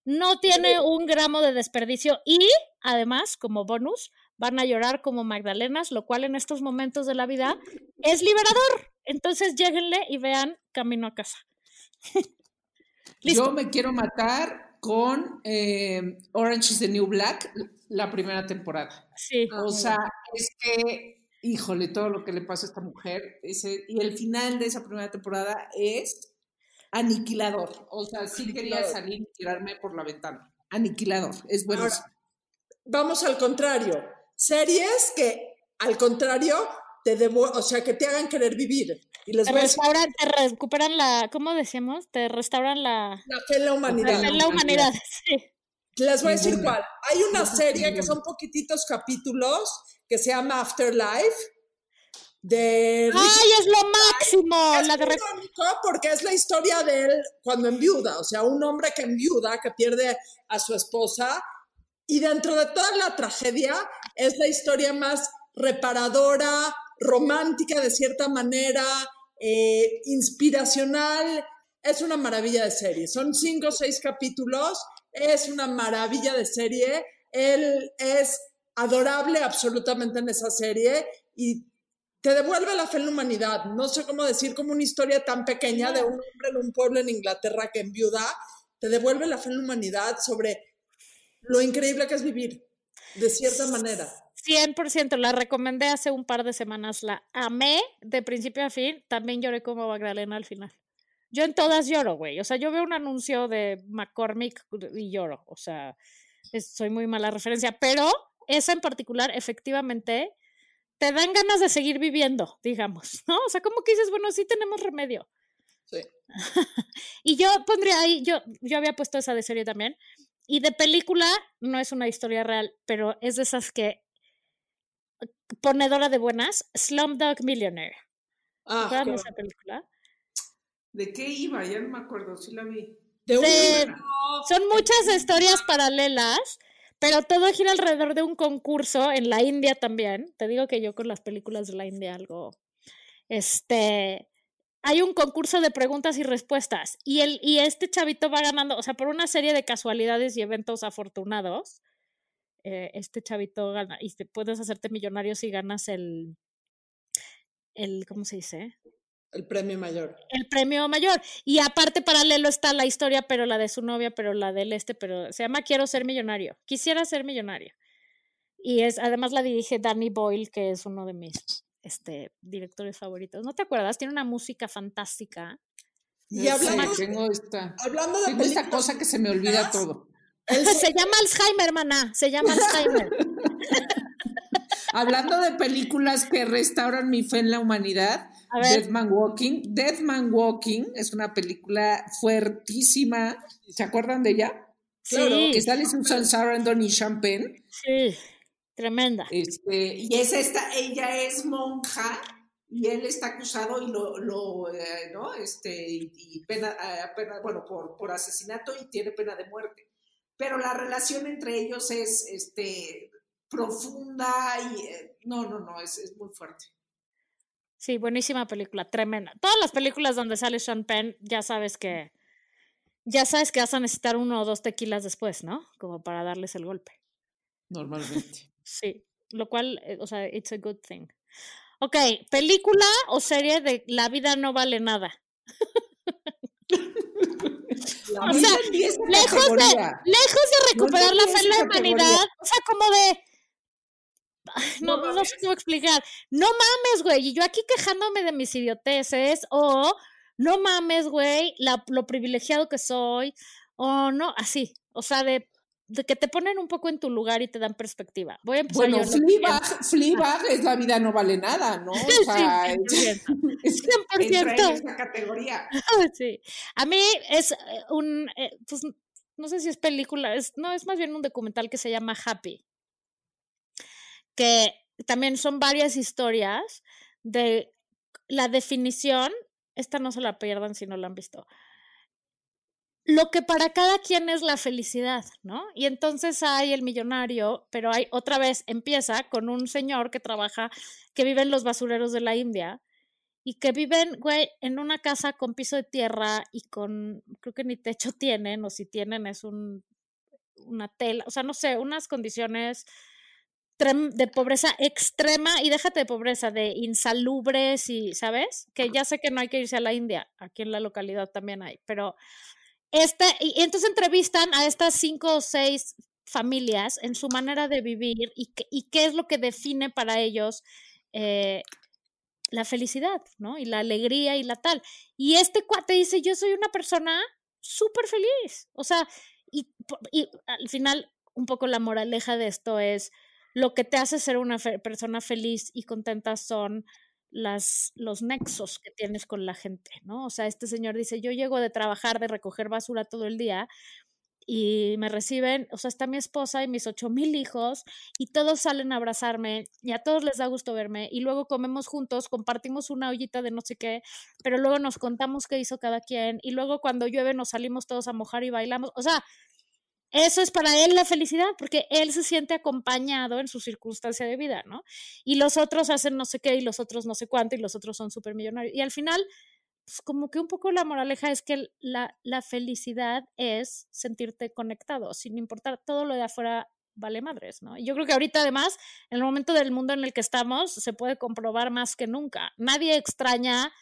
no tiene un gramo de desperdicio y además, como bonus, van a llorar como Magdalenas, lo cual en estos momentos de la vida es liberador. Entonces, lléguenle y vean Camino a casa. Listo. Yo me quiero matar con eh, Orange is the New Black, la primera temporada. Sí. O sea, es que, híjole, todo lo que le pasa a esta mujer, ese, y el final de esa primera temporada es aniquilador. O sea, sí quería salir y tirarme por la ventana. Aniquilador, es bueno. Ahora, vamos al contrario. Series que, al contrario, te devu- o sea, que te hagan querer vivir. Y les te voy a decir restauran, te recuperan la, ¿cómo decíamos? Te restauran la, la fe en la la, humanidad. fe en la humanidad. Sí. Les voy a decir cuál. Hay una serie que son poquititos capítulos que se llama Afterlife. de ¡Ay, es lo máximo! es La de porque es la historia de él cuando enviuda, o sea, un hombre que enviuda, que pierde a su esposa, y dentro de toda la tragedia es la historia más reparadora, romántica de cierta manera, eh, inspiracional. Es una maravilla de serie. Son cinco o seis capítulos. Es una maravilla de serie. Él es adorable absolutamente en esa serie y te devuelve la fe en la humanidad. No sé cómo decir, como una historia tan pequeña de un hombre en un pueblo en Inglaterra que enviuda, te devuelve la fe en la humanidad sobre lo increíble que es vivir, de cierta manera. 100%, la recomendé hace un par de semanas, la amé de principio a fin, también lloré como Magdalena al final. Yo en todas lloro, güey. O sea, yo veo un anuncio de McCormick y lloro. O sea, es- soy muy mala referencia, pero esa en particular, efectivamente, te dan ganas de seguir viviendo, digamos, ¿no? O sea, como que dices, bueno, sí tenemos remedio. Sí. Y yo pondría ahí, yo, yo había puesto esa de serie también. Y de película, no es una historia real, pero es de esas que ponedora de buenas, Slumdog Millionaire. Ah, ¿Recuerdan qué esa película? ¿De qué iba? Ya no me acuerdo, sí la vi. de un de- Son muchas historias paralelas, pero todo gira alrededor de un concurso en la India también. Te digo que yo con las películas de la India algo. Este. Hay un concurso de preguntas y respuestas. Y, el, y este chavito va ganando, o sea, por una serie de casualidades y eventos afortunados. eh, este chavito gana. Y te puedes hacerte millonario si ganas el. el ¿Cómo se dice? el premio mayor. el premio mayor. Y aparte paralelo está la historia, pero la de su novia, pero la del este, pero se llama Quiero ser millonario. Quisiera ser millonario. Y es, además la dirige Danny Boyle, que es uno de mis este, directores favoritos. ¿No te acuerdas? Tiene una música fantástica. Y hablamos- tengo esta, Hablando de tengo esta películas cosa que se me olvida todo. él se- llama Alzheimer, maná. Se llama Alzheimer. Hablando de películas que restauran mi fe en la humanidad. Dead Man Walking. Dead Man Walking es una película fuertísima. ¿Se acuerdan de ella? Claro, Que sale Susan Sarandon y Champagne. sí. Tremenda. Este, y es esta, ella es monja y él está acusado y lo, lo eh, ¿no? Este, y, pena, eh, pena, bueno, por, por asesinato y tiene pena de muerte. Pero la relación entre ellos es, este, profunda y, eh, no, no, no, es, es muy fuerte. Sí, buenísima película, tremenda. Todas las películas donde sale Sean Penn, ya sabes que ya sabes que vas a necesitar uno o dos tequilas después, ¿no? Como para darles el golpe. Normalmente. Sí, lo cual, eh, o sea, it's a good thing. Ok, película o serie de La vida no vale nada. O sea, lejos de- categoría. Lejos de recuperar la fe en la humanidad, o sea, como de... Ay, No, No no, sé cómo explicar. No mames, güey. Y yo aquí quejándome de mis idioteces. O no mames, güey, la- lo privilegiado que soy. O no, así. O sea, de, de que te ponen un poco en tu lugar y te dan perspectiva. Voy a empezar Bueno. Fleabag, Fleabag es la vida no vale nada, ¿no? O Sí, sea, 100%. es- 100%. entra en esa categoría. Sí. A mí es eh, un, eh, pues no sé si es película, es, no, es más bien un documental que se llama Happy, que también son varias historias de la definición, esta no se la pierdan si no la han visto, lo que para cada quien es la felicidad, ¿no? Y entonces hay el millonario, pero hay otra vez, empieza con un señor que trabaja, que vive en los basureros de la India y que viven, güey, en una casa con piso de tierra y con, creo que ni techo tienen, o si tienen es un, una tela, o sea, no sé, unas condiciones de pobreza extrema y déjate de pobreza, de insalubres y, ¿sabes? Que ya sé que no hay que irse a la India, aquí en la localidad también hay, pero y, entonces entrevistan a estas cinco o seis familias en su manera de vivir y, qué- y qué es lo que define para ellos eh, la felicidad, ¿no? Y la alegría y la tal. Y este cuate dice, yo soy una persona súper feliz. O sea, y, y al final, un poco la moraleja de esto es, lo que te hace ser una persona feliz y contenta son las, los nexos que tienes con la gente, ¿no? O sea, este señor dice, yo llego de trabajar, de recoger basura todo el día y me reciben, o sea, está mi esposa y mis ocho mil hijos y todos salen a abrazarme y a todos les da gusto verme y luego comemos juntos, compartimos una ollita de no sé qué, pero luego nos contamos qué hizo cada quien y luego cuando llueve nos salimos todos a mojar y bailamos, o sea, eso es para él la felicidad, porque él se siente acompañado en su circunstancia de vida, ¿no? Y los otros hacen no sé qué y los otros no sé cuánto y los otros son súper millonarios. Y al final, pues como que un poco la moraleja es que la, la felicidad es sentirte conectado, sin importar todo lo de afuera vale madres, ¿no? Y yo creo que ahorita además, en el momento del mundo en el que estamos, se puede comprobar más que nunca. Nadie extraña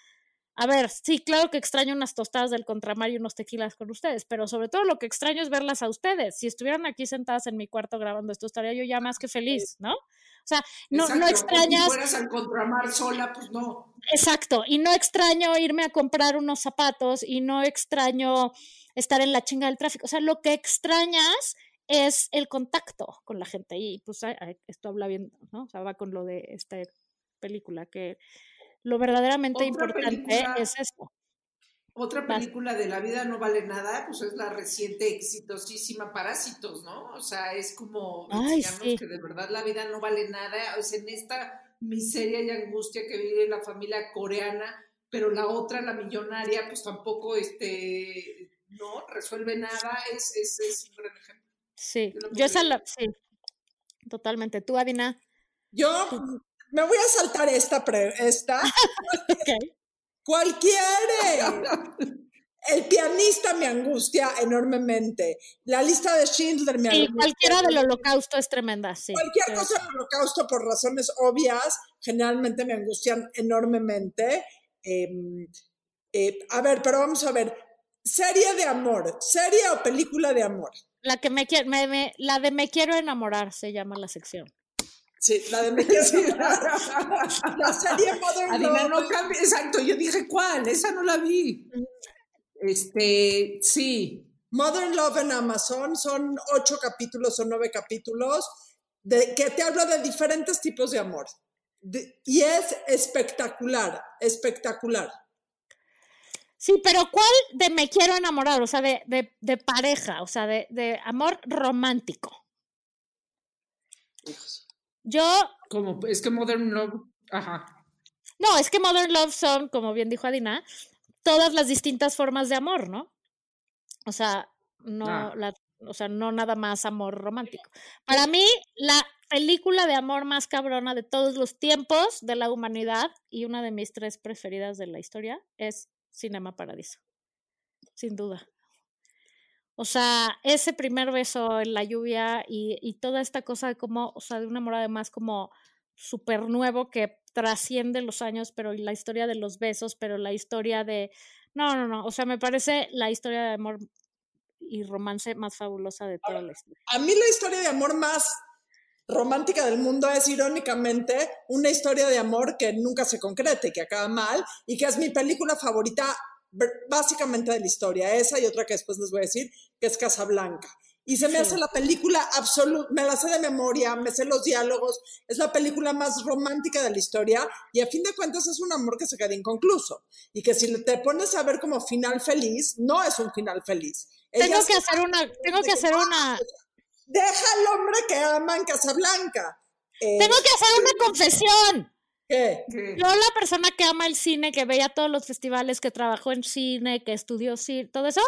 a ver, sí, claro que extraño unas tostadas del contramar y unos tequilas con ustedes, pero sobre todo lo que extraño es verlas a ustedes. Si estuvieran aquí sentadas en mi cuarto grabando esto, estaría yo ya más que feliz, ¿no? O sea, no, no extrañas. Si fueras al contramar sola, pues no. Exacto, y no extraño irme a comprar unos zapatos y no extraño estar en la chinga del tráfico. O sea, lo que extrañas es el contacto con la gente. Y pues esto habla bien, ¿no? O sea, va con lo de esta película que lo verdaderamente importante es eso. Otra película de La vida no vale nada, pues es la reciente exitosísima Parásitos, ¿no? O sea, es como que de verdad la vida no vale nada, o sea, en esta miseria y angustia que vive la familia coreana, pero la otra, la millonaria, pues tampoco, este, no resuelve nada, es, es, es un gran ejemplo. Sí, yo esa la, sí, totalmente. ¿Tú, Adina? Yo me voy a saltar esta. esta. ¿Cuál El pianista me angustia enormemente. La lista de Schindler me angustia. Sí, cualquiera del holocausto es tremenda, sí. Cualquier cosa del holocausto, por razones obvias, generalmente me angustian enormemente. Em, eh, a ver, pero vamos a ver. Serie de amor, serie o película de amor. La que me, me, la de Me quiero enamorar se llama la sección. Sí, la de Me La serie Modern Love. No cambia, exacto, yo dije, ¿cuál? Esa no la vi. Este, sí. Modern Love en Amazon son ocho capítulos o nueve capítulos de, que te habla de diferentes tipos de amor. y es espectacular, espectacular. Sí, pero ¿cuál de me quiero enamorar? O sea, de, de, de pareja, o sea, de, de amor romántico. Yo. Como, es que Modern Love. Ajá. No, es que Modern Love son, como bien dijo Adina, todas las distintas formas de amor, ¿no? O sea, no, ah. la, o sea, no nada más amor romántico. Para mí, la película de amor más cabrona de todos los tiempos de la humanidad y una de mis tres preferidas de la historia es Cinema Paradiso. Sin duda. O sea, ese primer beso en la lluvia y, toda esta cosa de como, o sea, de un amor además como súper nuevo que trasciende los años, pero la historia de los besos, pero la historia de... No, no, no, o sea, me parece la historia de amor y romance más fabulosa de toda la historia. A mí la historia de amor más romántica del mundo es irónicamente una historia de amor que nunca se concrete, que acaba mal y que es mi película favorita básicamente de la historia, esa y otra que después les voy a decir, que es Casablanca. Y se me hace la película absoluta, me la sé de memoria, me sé los diálogos, es la película más romántica de la historia y a fin de cuentas es un amor que se queda inconcluso y que si te pones a ver como final feliz, no es un final feliz. Tengo que hacer una, tengo que hacer una... Deja al hombre que ama en Casablanca. tengo que hacer una confesión. ¿Qué? Yo, la persona que ama el cine, que veía todos los festivales, que trabajó en cine, que estudió cine, todo eso,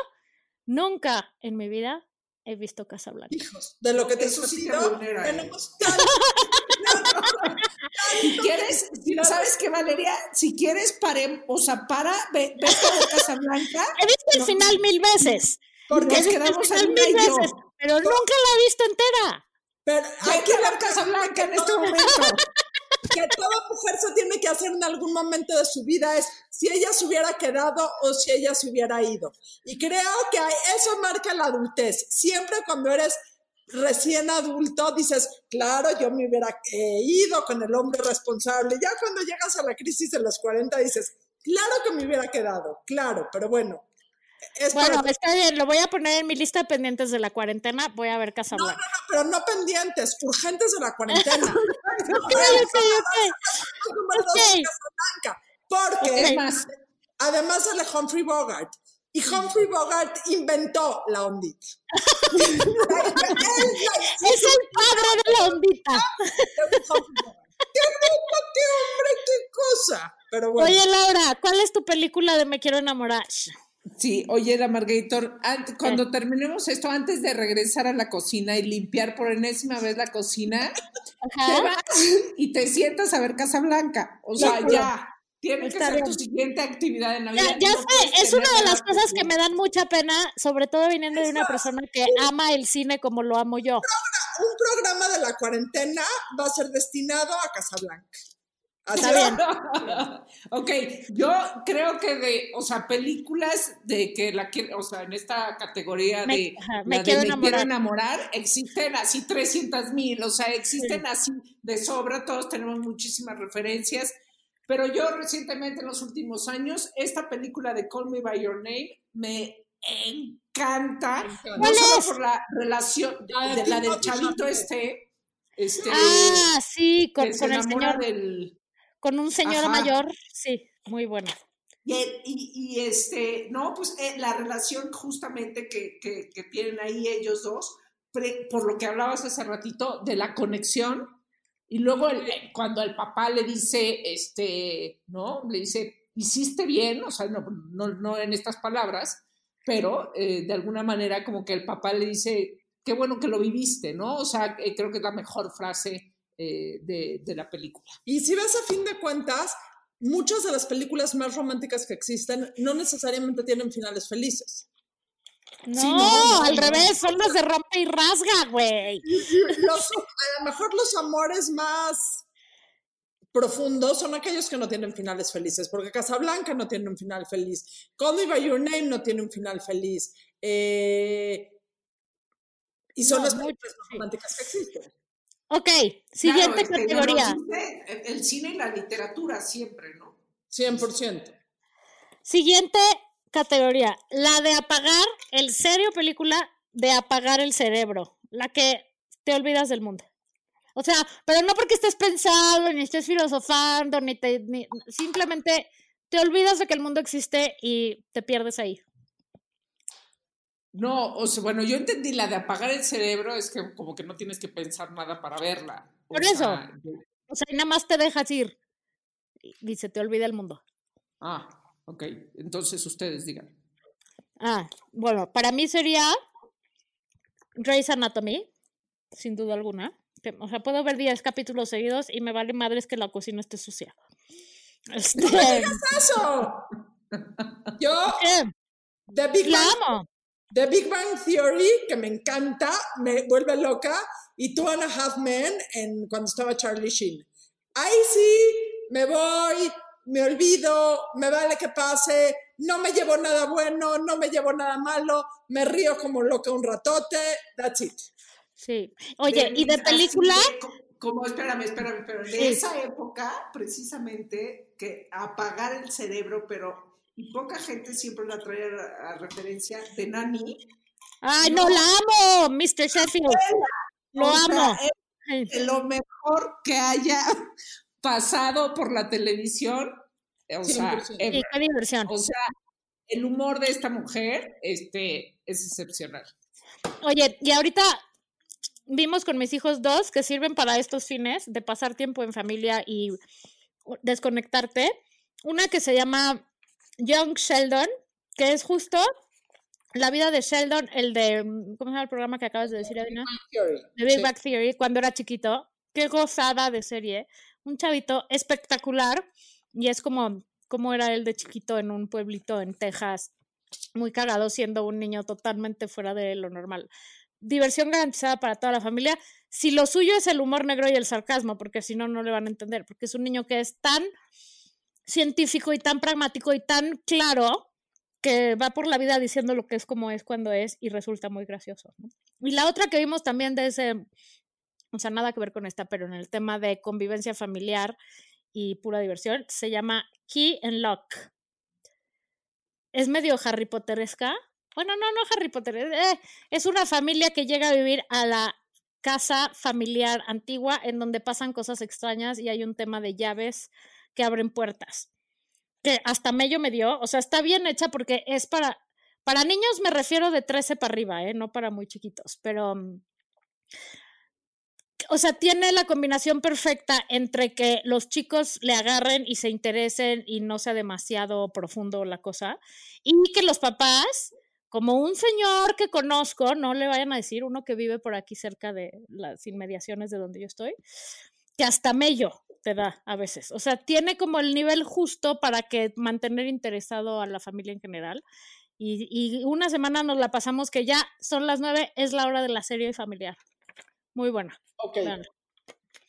nunca en mi vida he visto Casablanca. Hijos, de lo que te suscitó, tenemos si quieres, ¿sabes qué, Valeria? Si quieres, pare, o sea, para, ve, ve de Casablanca. He visto el final mil veces. Porque he visto el final mil veces, pero nunca la he visto entera. Pero hay que ver Casablanca en este momento que toda mujer se tiene que hacer en algún momento de su vida es si ella se hubiera quedado o si ella se hubiera ido. Y creo que eso marca la adultez. Siempre cuando eres recién adulto dices, claro, yo me hubiera ido con el hombre responsable. Ya cuando llegas a la crisis de los 40 dices, claro que me hubiera quedado, claro, pero bueno, bueno, está bien, lo voy a poner en mi lista de pendientes de la cuarentena. Voy a ver Casablanca. No, no, no, pero no pendientes, urgentes de la cuarentena. ok, ok, Porque además, además sale Humphrey Bogart. Y Humphrey Bogart inventó la ondita. Es el padre de la ondita. ¡Qué ropa, qué hombre, qué cosa! Pero bueno. Oye, Laura, ¿cuál es tu película de Me Quiero Enamorar? Sí, oye, la Margator, cuando terminemos esto, antes de regresar a la cocina y limpiar por enésima vez la cocina, te Ajá. vas y te sientas a ver Casablanca. O sea, ya. Tiene que ser tu siguiente actividad en la Ya, vida. ya No sé, es una de las cosas que me dan mucha pena, sobre todo viniendo de una persona que ama el cine como lo amo yo. Un programa de la cuarentena va a ser destinado a Casablanca. Así Está bien. ok, yo creo que de, o sea, películas de que la quiero, o sea, en esta categoría Me- de, ajá, me de quiero me quiero enamorar. existen así 300 mil, o sea, existen así de sobra, todos tenemos muchísimas referencias, pero yo recientemente en los últimos años, esta película de Call Me By Your Name me encanta, no ¿Cuál solo es? por la relación de, de la del chavito este, este, Ah, sí, con, que se con el enamora señor, del... con un señor Ajá. mayor, sí, muy buena. Y, y- y, este, no, pues eh, la relación justamente que, que- que tienen ahí ellos dos, pre- por lo que hablabas hace ratito, de la conexión, y luego el- eh, cuando el papá le dice, este, ¿no? Le dice, hiciste bien, o sea, no, no, no en estas palabras, pero eh, de alguna manera como que el papá le dice, qué bueno que lo viviste, ¿no? O sea, eh, creo que es la mejor frase eh, de, de la película. Y si ves a fin de cuentas, muchas de las películas más románticas que existen no necesariamente tienen finales felices. No, no, no, al no. revés, son los de rompe y rasga, güey. A lo mejor los amores más profundos son aquellos que no tienen finales felices, porque Casablanca no tiene un final feliz, Call Me By Your Name no tiene un final feliz, eh, y son No, las películas más sí. románticas que existen. Ok, siguiente Claro, categoría. el cine y la literatura siempre, ¿no? 100%. Siguiente categoría, la de apagar, el serio película de apagar el cerebro, la que te olvidas del mundo. O sea, pero no porque estés pensando, ni estés filosofando, ni te, ni- simplemente te olvidas de que el mundo existe y te pierdes ahí. No, o sea, bueno, yo entendí la de apagar el cerebro, es que como que no tienes que pensar nada para verla. O Por eso. O sea, y nada más te dejas ir y se te olvida el mundo. ah, ok. Entonces ustedes digan. Ah, bueno, para mí sería Grey's Anatomy, sin duda alguna. O sea, puedo ver 10 capítulos seguidos y me vale madres que la cocina esté sucia. Este, ¡Eso! Yo, eh, The Big la Bang amo. The Big Bang Theory, que me encanta, me vuelve loca, y Two and a Half Men en, cuando estaba Charlie Sheen. Ahí sí, me voy, me olvido, me vale que pase, no me llevo nada bueno, no me llevo nada malo, me río como loca un ratote, that's it. Sí. Oye, ¿y de película? de co- como, espérame, espérame, espérame. De Sí. esa época, precisamente, que apagar el cerebro, pero. Y poca gente siempre la trae a, a referencia de Nani. Ay, no, la amo, Mr. Sheffield. Lo O sea, amo. es lo mejor que haya pasado por la televisión. O sea, 100%. ever. Sí, qué diversión. O sea, el humor de esta mujer este, es excepcional. Oye, y ahorita vimos con mis hijos dos que sirven para estos fines de pasar tiempo en familia y desconectarte. Una que se llama Young Sheldon, que es justo la vida de Sheldon, el de, mm, ¿cómo se llama el programa que acabas de decir, Adina? Theory. The Big Sí. Bang Theory, cuando era chiquito. Qué gozada de serie. Un chavito espectacular. Y es como, como era él de chiquito en un pueblito en Texas. Muy cagado siendo un niño totalmente fuera de lo normal. Diversión garantizada para toda la familia. Si lo suyo es el humor negro y el sarcasmo, porque si no, no le van a entender. Porque es un niño que es tan científico y tan pragmático y tan claro que va por la vida diciendo lo que es como es cuando es y resulta muy gracioso. ¿no? Y la otra que vimos también de ese, o sea, nada que ver con esta, pero en el tema de convivencia familiar y pura diversión, se llama Key and Lock. Es medio Harry Potteresca. Bueno, no, no Harry Potter. eh, es una familia que llega a vivir a la casa familiar antigua en donde pasan cosas extrañas y hay un tema de llaves que abren puertas. Que hasta mello me dio. O sea, está bien hecha porque es para Para niños me refiero de 13 para arriba, ¿eh? No para muy chiquitos, pero... mm, O sea, tiene la combinación perfecta entre que los chicos le agarren y se interesen y no sea demasiado profundo la cosa, y que los papás, como un señor que conozco, no le vayan a decir, uno que vive por aquí cerca de las inmediaciones de donde yo estoy, que hasta mello te da a veces. O sea, tiene como el nivel justo para que mantener interesado a la familia en general. Y, y una semana nos la pasamos que ya son las nueve, es la hora de la serie familiar. Muy buena. Ok.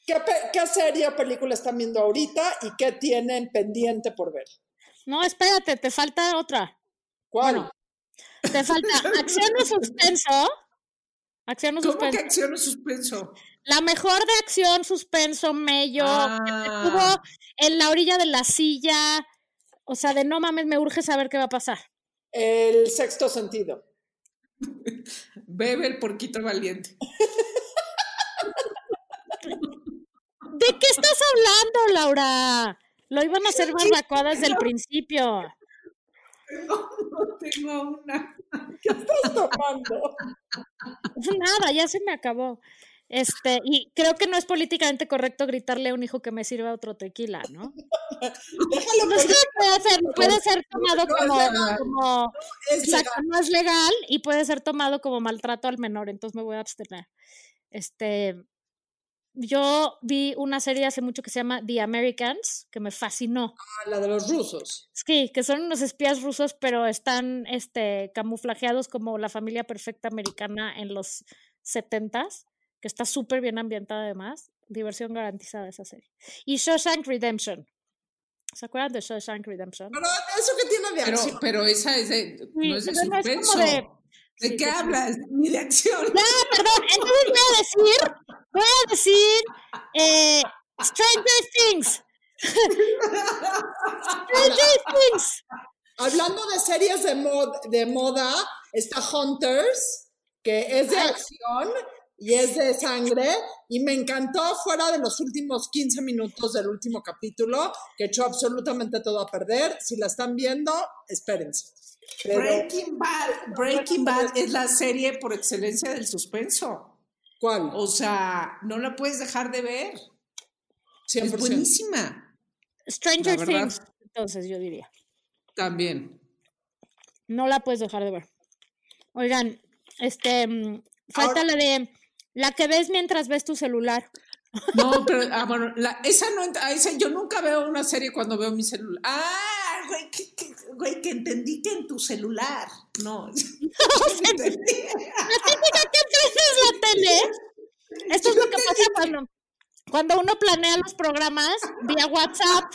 ¿Qué, qué serie o película están viendo ahorita y qué tienen pendiente por ver? No, espérate, te falta otra. ¿Cuál? Bueno, Te falta acción o suspenso. Acción o ¿Cómo que suspenso. acción o suspenso? La mejor de acción, suspenso, mello, que Ah. tuvo en la orilla de la silla. O sea, de no mames, me urge saber qué va a pasar. El sexto sentido. Bebe el porquito valiente. ¿De qué estás hablando, Laura? Lo iban a hacer barbacoa desde el principio. No, no tengo una. ¿Qué estás tomando? Nada, ya se me acabó. Este, y creo que no es políticamente correcto gritarle a un hijo que me sirva otro tequila, ¿no? Déjalo No sé, puede ser, puede ser tomado No es como, legal. como es exacto, legal. no es legal y puede ser tomado como maltrato al menor, entonces me voy a abstener. Este, yo vi una serie hace mucho que se llama The Americans, que me fascinó. Ah, La de los rusos. Sí, que son unos espías rusos, pero están este, camuflajeados como la familia perfecta americana en los setentas, que está súper bien ambientada además. Diversión garantizada esa serie. Y Shawshank Redemption. ¿Se acuerdan de Shawshank Redemption? Pero eso que tiene de Pero, acción. pero esa es de, no es de no es como suspenso. de- ¿De sí, qué de- hablas? Ni de acción. Ah, perdón, entonces voy a decir, voy a decir eh, Stranger Things. Stranger Things. Hablando de series de, mod- de moda, está Hunters, que es de acción y es de sangre, y me encantó fuera de los últimos 15 minutos del último capítulo, que echó absolutamente todo a perder. Si la están viendo, espérense. Pero, Breaking Bad, Breaking Bad es la serie por excelencia del suspenso. ¿Cuál? O sea, no la puedes dejar de ver. 100%. Es buenísima. Stranger. Things, entonces yo diría. También. No la puedes dejar de ver. Oigan, este, mm, falta Ahora- la de la que ves mientras ves tu celular. No, pero, ah, bueno, la- esa no, esa, yo nunca veo una serie cuando veo mi celular. Ah, güey, que, que- güey, que entendí que en tu celular. No. entendí. La típica que prendes la tele. Esto es lo que pasa cuando, cuando uno planea los programas vía WhatsApp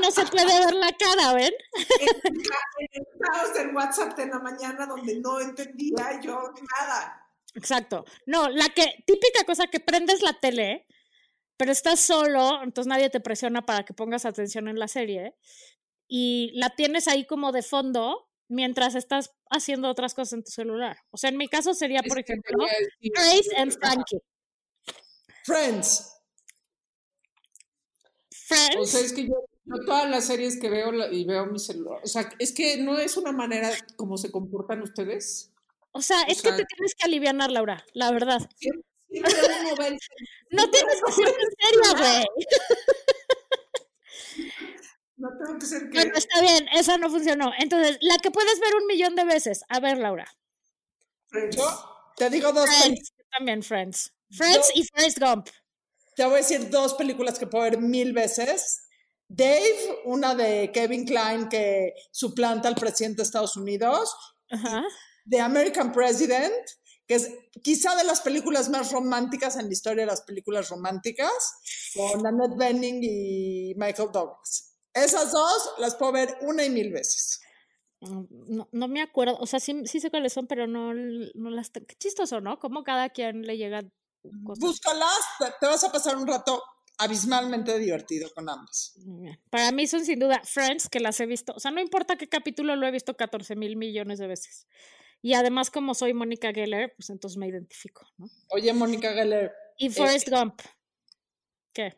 no se puede ver la cara, ¿ven? en estados del WhatsApp de la mañana donde no entendía yo nada. Exacto. No, la que, típica cosa que prendes la tele, pero estás solo, entonces nadie te presiona para que pongas atención en la serie, y la tienes ahí como de fondo mientras estás haciendo otras cosas en tu celular. O sea, en mi caso sería, por Es ejemplo, Grace and Frankie. Friends. O Friends. sea, es que yo, yo todas las series que veo la- y veo mi celular, o sea, es que no es una manera como se comportan ustedes. O sea, es que te tienes que aliviar, Laura, la verdad. Siempre, siempre No tienes que ser en serio, güey. No tengo que ser que. Bueno, está bien, esa no funcionó. Entonces, la que puedes ver un millón de veces. A ver, Laura. Yo te digo dos películas. Friends, yo también Friends. Friends y Forrest Gump. Te voy a decir dos películas que puedo ver mil veces. Dave, una de Kevin Klein que suplanta al presidente de Estados Unidos. Ajá. The American President, que es quizá de las películas más románticas en la historia de las películas románticas, con Annette Bening y Michael Douglas. Esas dos las puedo ver una y mil veces. Mm, No, no me acuerdo, o sea, sí, sí sé cuáles son, pero no, no las... Qué chistoso, ¿no? Como cada quien le llega cosas. Búscalas, te, vas a pasar un rato abismalmente divertido con ambas. Bien. Para mí son sin duda Friends, que las he visto. O sea, no importa qué capítulo lo he visto 14 mil millones de veces. Y además, como soy Mónica Geller, pues entonces me identifico, ¿no? Oye, Mónica Geller, Y Forrest Gump. ¿Qué?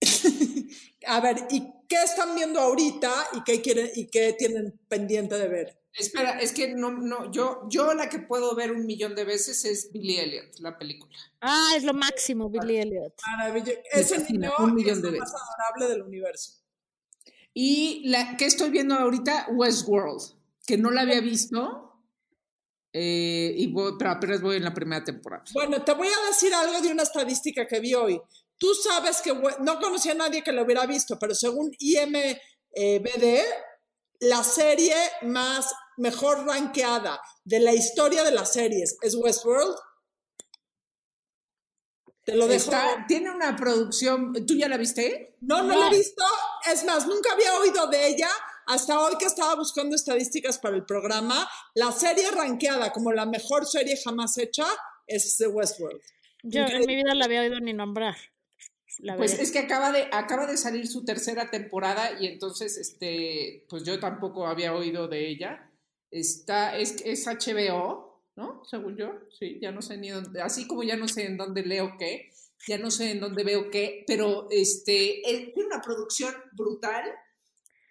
a ver, ¿y qué están viendo ahorita y qué quieren y qué tienen pendiente de ver? Espera, es que no, no, yo, yo la que puedo ver un millón de veces es Billy Elliot, la película. Ah, es lo máximo, Billy Elliot. Maravilloso. Ese niño un millón es de lo más veces. adorable del universo. Y la que estoy viendo ahorita, Westworld, que no la había visto. Eh, y voy, pero apenas voy en la primera temporada. Bueno, te voy a decir algo de una estadística que vi hoy. Tú sabes que no conocía a nadie que lo hubiera visto, pero según IMBD, la serie más mejor rankeada de la historia de las series es Westworld. Te lo dejo. Está- tiene una producción, ¿tú ya la viste? No, no la he visto. Es más, nunca había oído de ella hasta hoy que estaba buscando estadísticas para el programa. La serie rankeada como la mejor serie jamás hecha es The Westworld. Yo en mi vida la había oído ni nombrar. La Pues es que acaba de, acaba de salir su tercera temporada y entonces, este, pues yo tampoco había oído de ella. Está, es, es HBO, ¿no? Según yo, sí, ya no sé ni dónde, así como ya no sé en dónde leo qué, ya no sé en dónde veo qué, pero este, es- tiene una producción brutal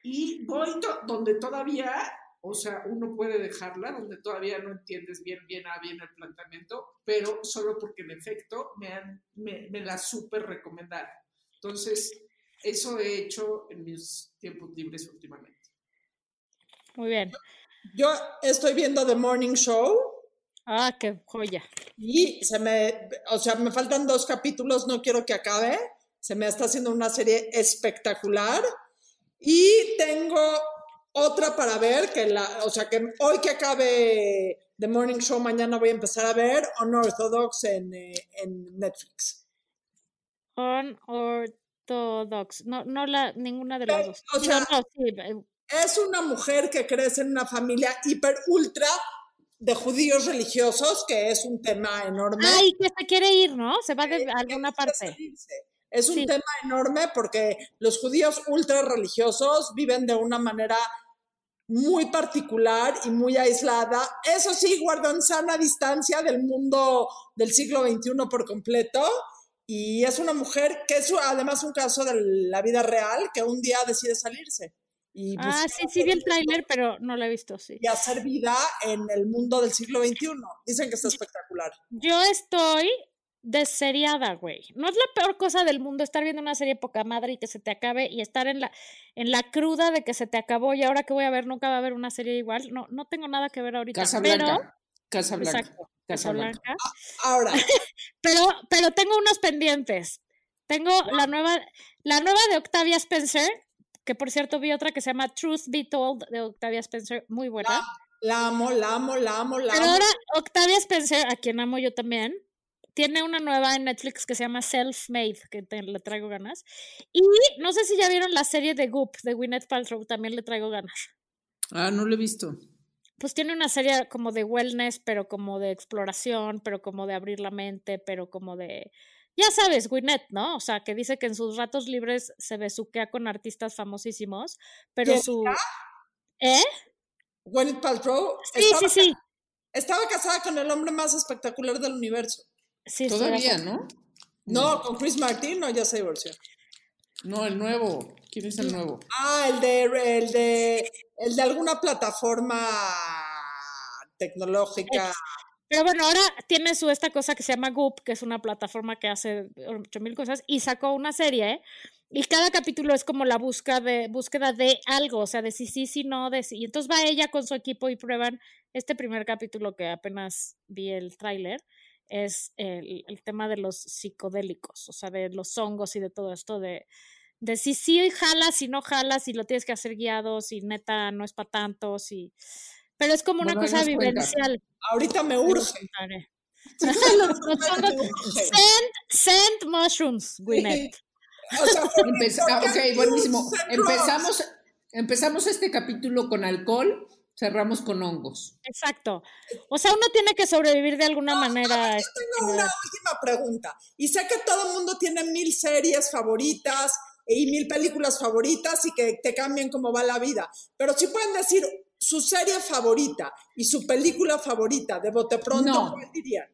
y voy to- donde todavía, o sea, uno puede dejarla, donde todavía no entiendes bien, bien a bien el planteamiento, pero solo porque en efecto me, han, me, me la súper recomendaron. Entonces, eso he hecho en mis tiempos libres últimamente. Muy bien. Yo estoy viendo The Morning Show Ah, qué joya. y se me, o sea, me faltan dos capítulos, no quiero que acabe. Se me está haciendo una serie espectacular y tengo otra para ver que la, o sea, que hoy que acabe The Morning Show mañana voy a empezar a ver Unorthodox en, eh, en Netflix. Unorthodox. No, no la, ninguna de las Eh, dos. o Digo, sea, no, sí, eh, Es una mujer que crece en una familia hiper ultra de judíos religiosos, que es un tema enorme. Ay, que se quiere ir, ¿no? Se va de alguna parte. Es un Sí. tema enorme porque los judíos ultra religiosos viven de una manera muy particular y muy aislada. Eso sí, guardan sana distancia del mundo del siglo XXI por completo. Y es una mujer que es además un caso de la vida real que un día decide salirse. Y Ah, sí, sí vi el tráiler, pero no la he visto, sí. y hacer vida en el mundo del siglo XXI. Dicen que está espectacular. Yo estoy deseriada, güey. No es la peor cosa del mundo estar viendo una serie poca madre y que se te acabe y estar en la, en la cruda de que se te acabó y ahora que voy a ver nunca va a haber una serie igual. No, no tengo nada que ver ahorita. Casa pero, Blanca. Casa Blanca. exacto, Casa Blanca. Casablanca. Ahora, Pero, pero tengo unos pendientes. Tengo la nueva, la nueva de Octavia Spencer, que por cierto vi otra que se llama Truth Be Told de Octavia Spencer, muy buena. la amo, la amo, la amo, la Pero amo. ahora Octavia Spencer, a quien amo yo también, tiene una nueva en Netflix que se llama Self-Made, que te- le traigo ganas. Y no sé si ya vieron la serie de Goop de Gwyneth Paltrow, también le traigo ganas. Ah, no lo he visto. Pues tiene una serie como de wellness, pero como de exploración, pero como de abrir la mente, pero como de... Ya sabes, Gwyneth, ¿no? O sea, que dice que en sus ratos libres se besuquea con artistas famosísimos, pero ¿Quién su... ¿Eh? Gwyneth Paltrow Sí, estaba, sí, sí. estaba casada con el hombre más espectacular del universo. Sí Todavía. ¿no? No, con Chris Martin, no, ya se divorció. No, el nuevo. ¿Quién es el nuevo? Ah, el de, el de, el de alguna plataforma tecnológica. Pero bueno, ahora tiene su esta cosa que se llama Goop, que es una plataforma que hace 8000 cosas, y sacó una serie, ¿eh? Y cada capítulo es como la búsqueda de, búsqueda de algo, o sea, de si sí, si no, de si. Y entonces va ella con su equipo y prueban este primer capítulo que apenas vi el tráiler, es el, el tema de los psicodélicos, o sea, de los hongos y de todo esto, de, de si sí jalas, si no jalas, si lo tienes que hacer guiado, si neta no es para tanto, si... Pero es como una Bueno, cosa vivencial. Ahorita me urge. Los Los hongos-. Send, send mushrooms, Gwyneth. O sea, Empeza- ah, ok, buenísimo. Empezamos, empezamos este capítulo con alcohol, cerramos con hongos. Exacto. O sea, uno tiene que sobrevivir de alguna manera. Yo este, tengo una última pregunta. Y sé que todo el mundo tiene mil series favoritas y mil películas favoritas y que te cambian cómo va la vida. Pero si pueden decir su serie favorita y su película favorita de bote pronto, No. ¿cuál dirían?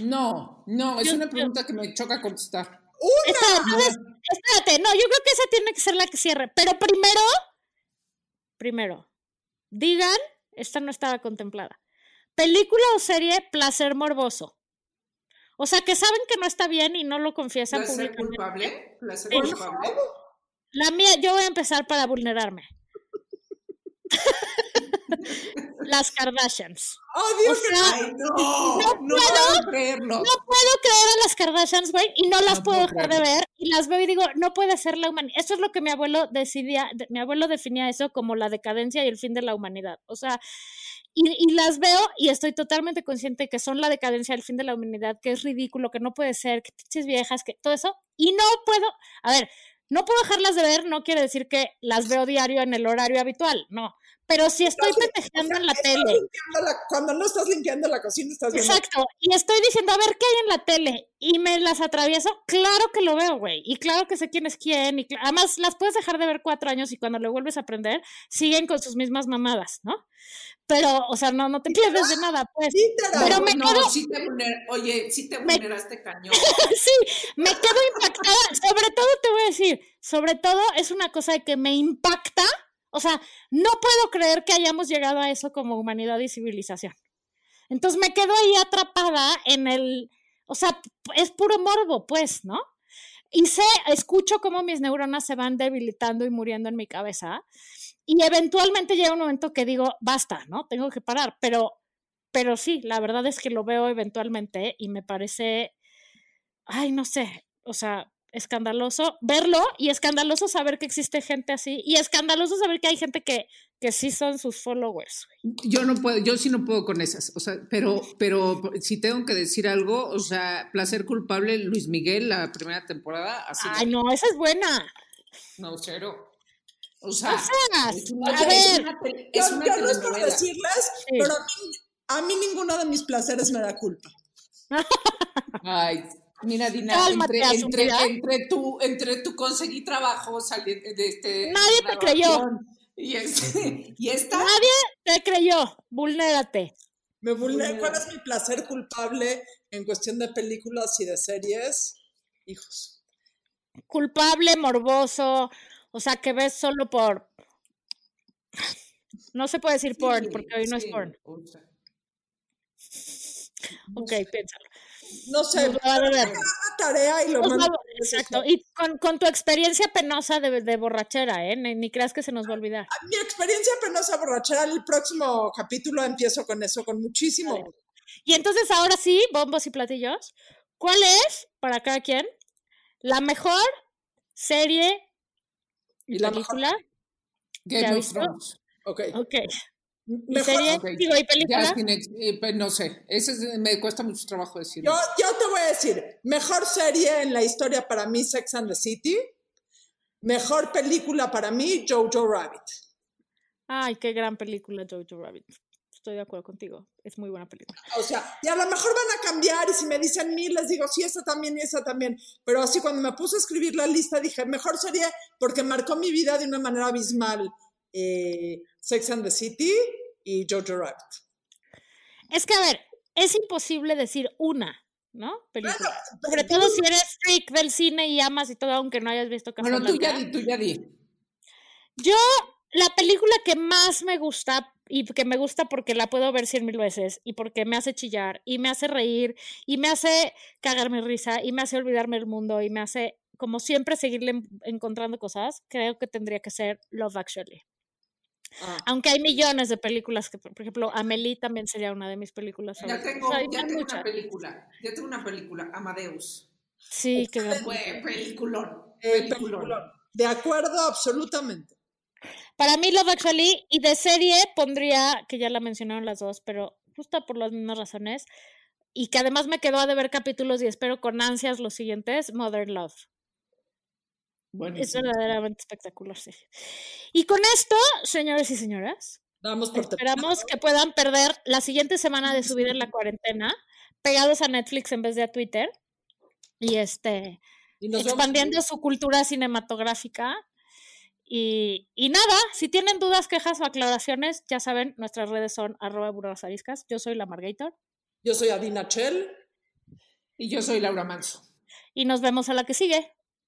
No, no, es Yo- una yo- pregunta que me choca contestar. Espera, entonces, espérate, no, yo creo que esa tiene que ser la que cierre. Pero primero, primero, digan Esta no estaba contemplada. Película o serie placer morboso. O sea, que saben que no está bien y no lo confiesan ¿Placer públicamente. culpable? ¿Placer culpable? La mía, yo voy a empezar para vulnerarme. Las Kardashians. Odio O que sea, Ay, no, no no, puedo, creerlo. No puedo creer en las Kardashians, güey, y no las No puedo dejar de ver. Y las veo y digo, no puede ser la humanidad. Eso es lo que mi abuelo decidía, de- mi abuelo definía eso como la decadencia y el fin de la humanidad. O sea, y, y las veo y estoy totalmente consciente que son la decadencia y el fin de la humanidad, que es ridículo, que no puede ser, que pinches viejas, que todo eso. Y no puedo, a ver, no puedo dejarlas de ver, no quiere decir que las veo diario en el horario habitual, no. Pero si estoy Entonces, petejeando o sea, en la tele. la- cuando no estás limpiando la cocina, estás viendo. Exacto, y estoy diciendo, a ver qué hay en la tele, y me las atravieso, claro que lo veo, güey, y claro que sé quién es quién, y además las puedes dejar de ver cuatro años y cuando lo vuelves a aprender, siguen con sus mismas mamadas, ¿no? Pero, o sea, no, no te pierdes de nada, pues. Literal. Pero me no, quedo- sí te vulner- oye, sí te Me- vulneraste cañón. sí, me quedo impactada, sobre todo te voy a decir, sobre todo es una cosa de que me impacta, o sea, no puedo creer que hayamos llegado a eso como humanidad y civilización. Entonces me quedo ahí atrapada en el, o sea, es puro morbo, pues, ¿no? Y sé, escucho cómo mis neuronas se van debilitando y muriendo en mi cabeza. Y eventualmente llega un momento que digo, basta, ¿no? Tengo que parar. Pero, pero sí, la verdad es que lo veo eventualmente y me parece, ay, no sé, o sea, escandaloso verlo y escandaloso saber que existe gente así y escandaloso saber que hay gente que, que sí son sus followers. Yo no puedo, yo sí no puedo con esas, o sea, pero, pero si tengo que decir algo, o sea, placer culpable, Luis Miguel, la primera temporada, así Ay, no, esa es buena. no, cero. O O sea, sea, es una, a es ver, una Yo, es una yo no es por Sí. pero a mí, a mí ninguno de mis placeres me da culpa. Ay, mira, Dina, Cálmate, entre, entre, entre tu, entre tu conseguí trabajo salir de este. Nadie te creyó. Y, este, y esta, nadie te creyó, vulnérate. Me vulne- Vulnera. ¿Cuál es mi placer culpable en cuestión de películas y de series? Hijos. culpable, morboso, o sea, que ves solo por... No se puede decir porn, Sí, porque hoy no es porn. o sea, Ok, piénsalo. No sé, Nos lo va a deber. una tarea y lo Nos mando. Exacto, y con, con tu experiencia penosa de, de borrachera, ¿eh? Ni, ni creas que se nos va a olvidar. Mi experiencia penosa borrachera, el próximo capítulo empiezo con eso, con muchísimo. Vale. Y entonces ahora sí, bombos y platillos, ¿cuál es, para cada quien, la mejor serie y Y la mejor- película? Game ¿Ya of? Thrones. Ok. Ok. ¿Y Mejor- serie? ok. Digo, ¿y película? Ya sin ex- eh, pues, no sé, ese es- me cuesta mucho trabajo decirlo. Yo, yo te voy a decir, mejor serie en la historia para mí, Sex and the City. Mejor película para mí, Jojo Rabbit. Ay, qué gran película Jojo Rabbit. Estoy de acuerdo contigo. Es muy buena película. O sea, y a lo mejor van a cambiar y si me dicen mil, les digo, sí, esa también y esa también. Pero así cuando me puse a escribir la lista, dije, mejor serie porque marcó mi vida de una manera abismal. Eh, Sex and the City y Jojo Rabbit. Es que, a ver, es imposible decir una, ¿no? Película. Sobre todo tú- si eres freak del cine y amas y todo, aunque no hayas visto bueno, tú ya Casablanca. di, tú ya di. Yo, la película que más me gusta, y que me gusta porque la puedo ver cien mil veces, y porque me hace chillar, y me hace reír, y me hace cagarme risa, y me hace olvidarme del mundo, y me hace, como siempre, seguirle en- encontrando cosas, creo que tendría que ser Love Actually. Ah. Aunque hay millones de películas que, por ejemplo, Amelie también sería una de mis películas Ya favoritas. tengo, O sea, hay ya tengo muchas. una película, ya tengo una película, Amadeus. Sí, gran Fue peliculón, Eh, peliculón. peliculón. De acuerdo, absolutamente. Para mí, Love Actually, y de serie pondría, que ya la mencionaron las dos, pero justo por las mismas razones, y que además me quedó a deber capítulos y espero con ansias los siguientes, Mother Love. Es Buenísimo. verdaderamente espectacular, sí. Y con esto, señores y señoras, por esperamos que puedan perder la siguiente semana de su vida en la cuarentena, pegados a Netflix en vez de a Twitter, y este, y expandiendo su cultura cinematográfica. Y, y nada, si tienen dudas, quejas o aclaraciones, ya saben, nuestras redes son arroba burras ariscas. Yo soy la Margator Yo soy Adina Chell. Y yo soy Laura Manso. y nos vemos a la que sigue.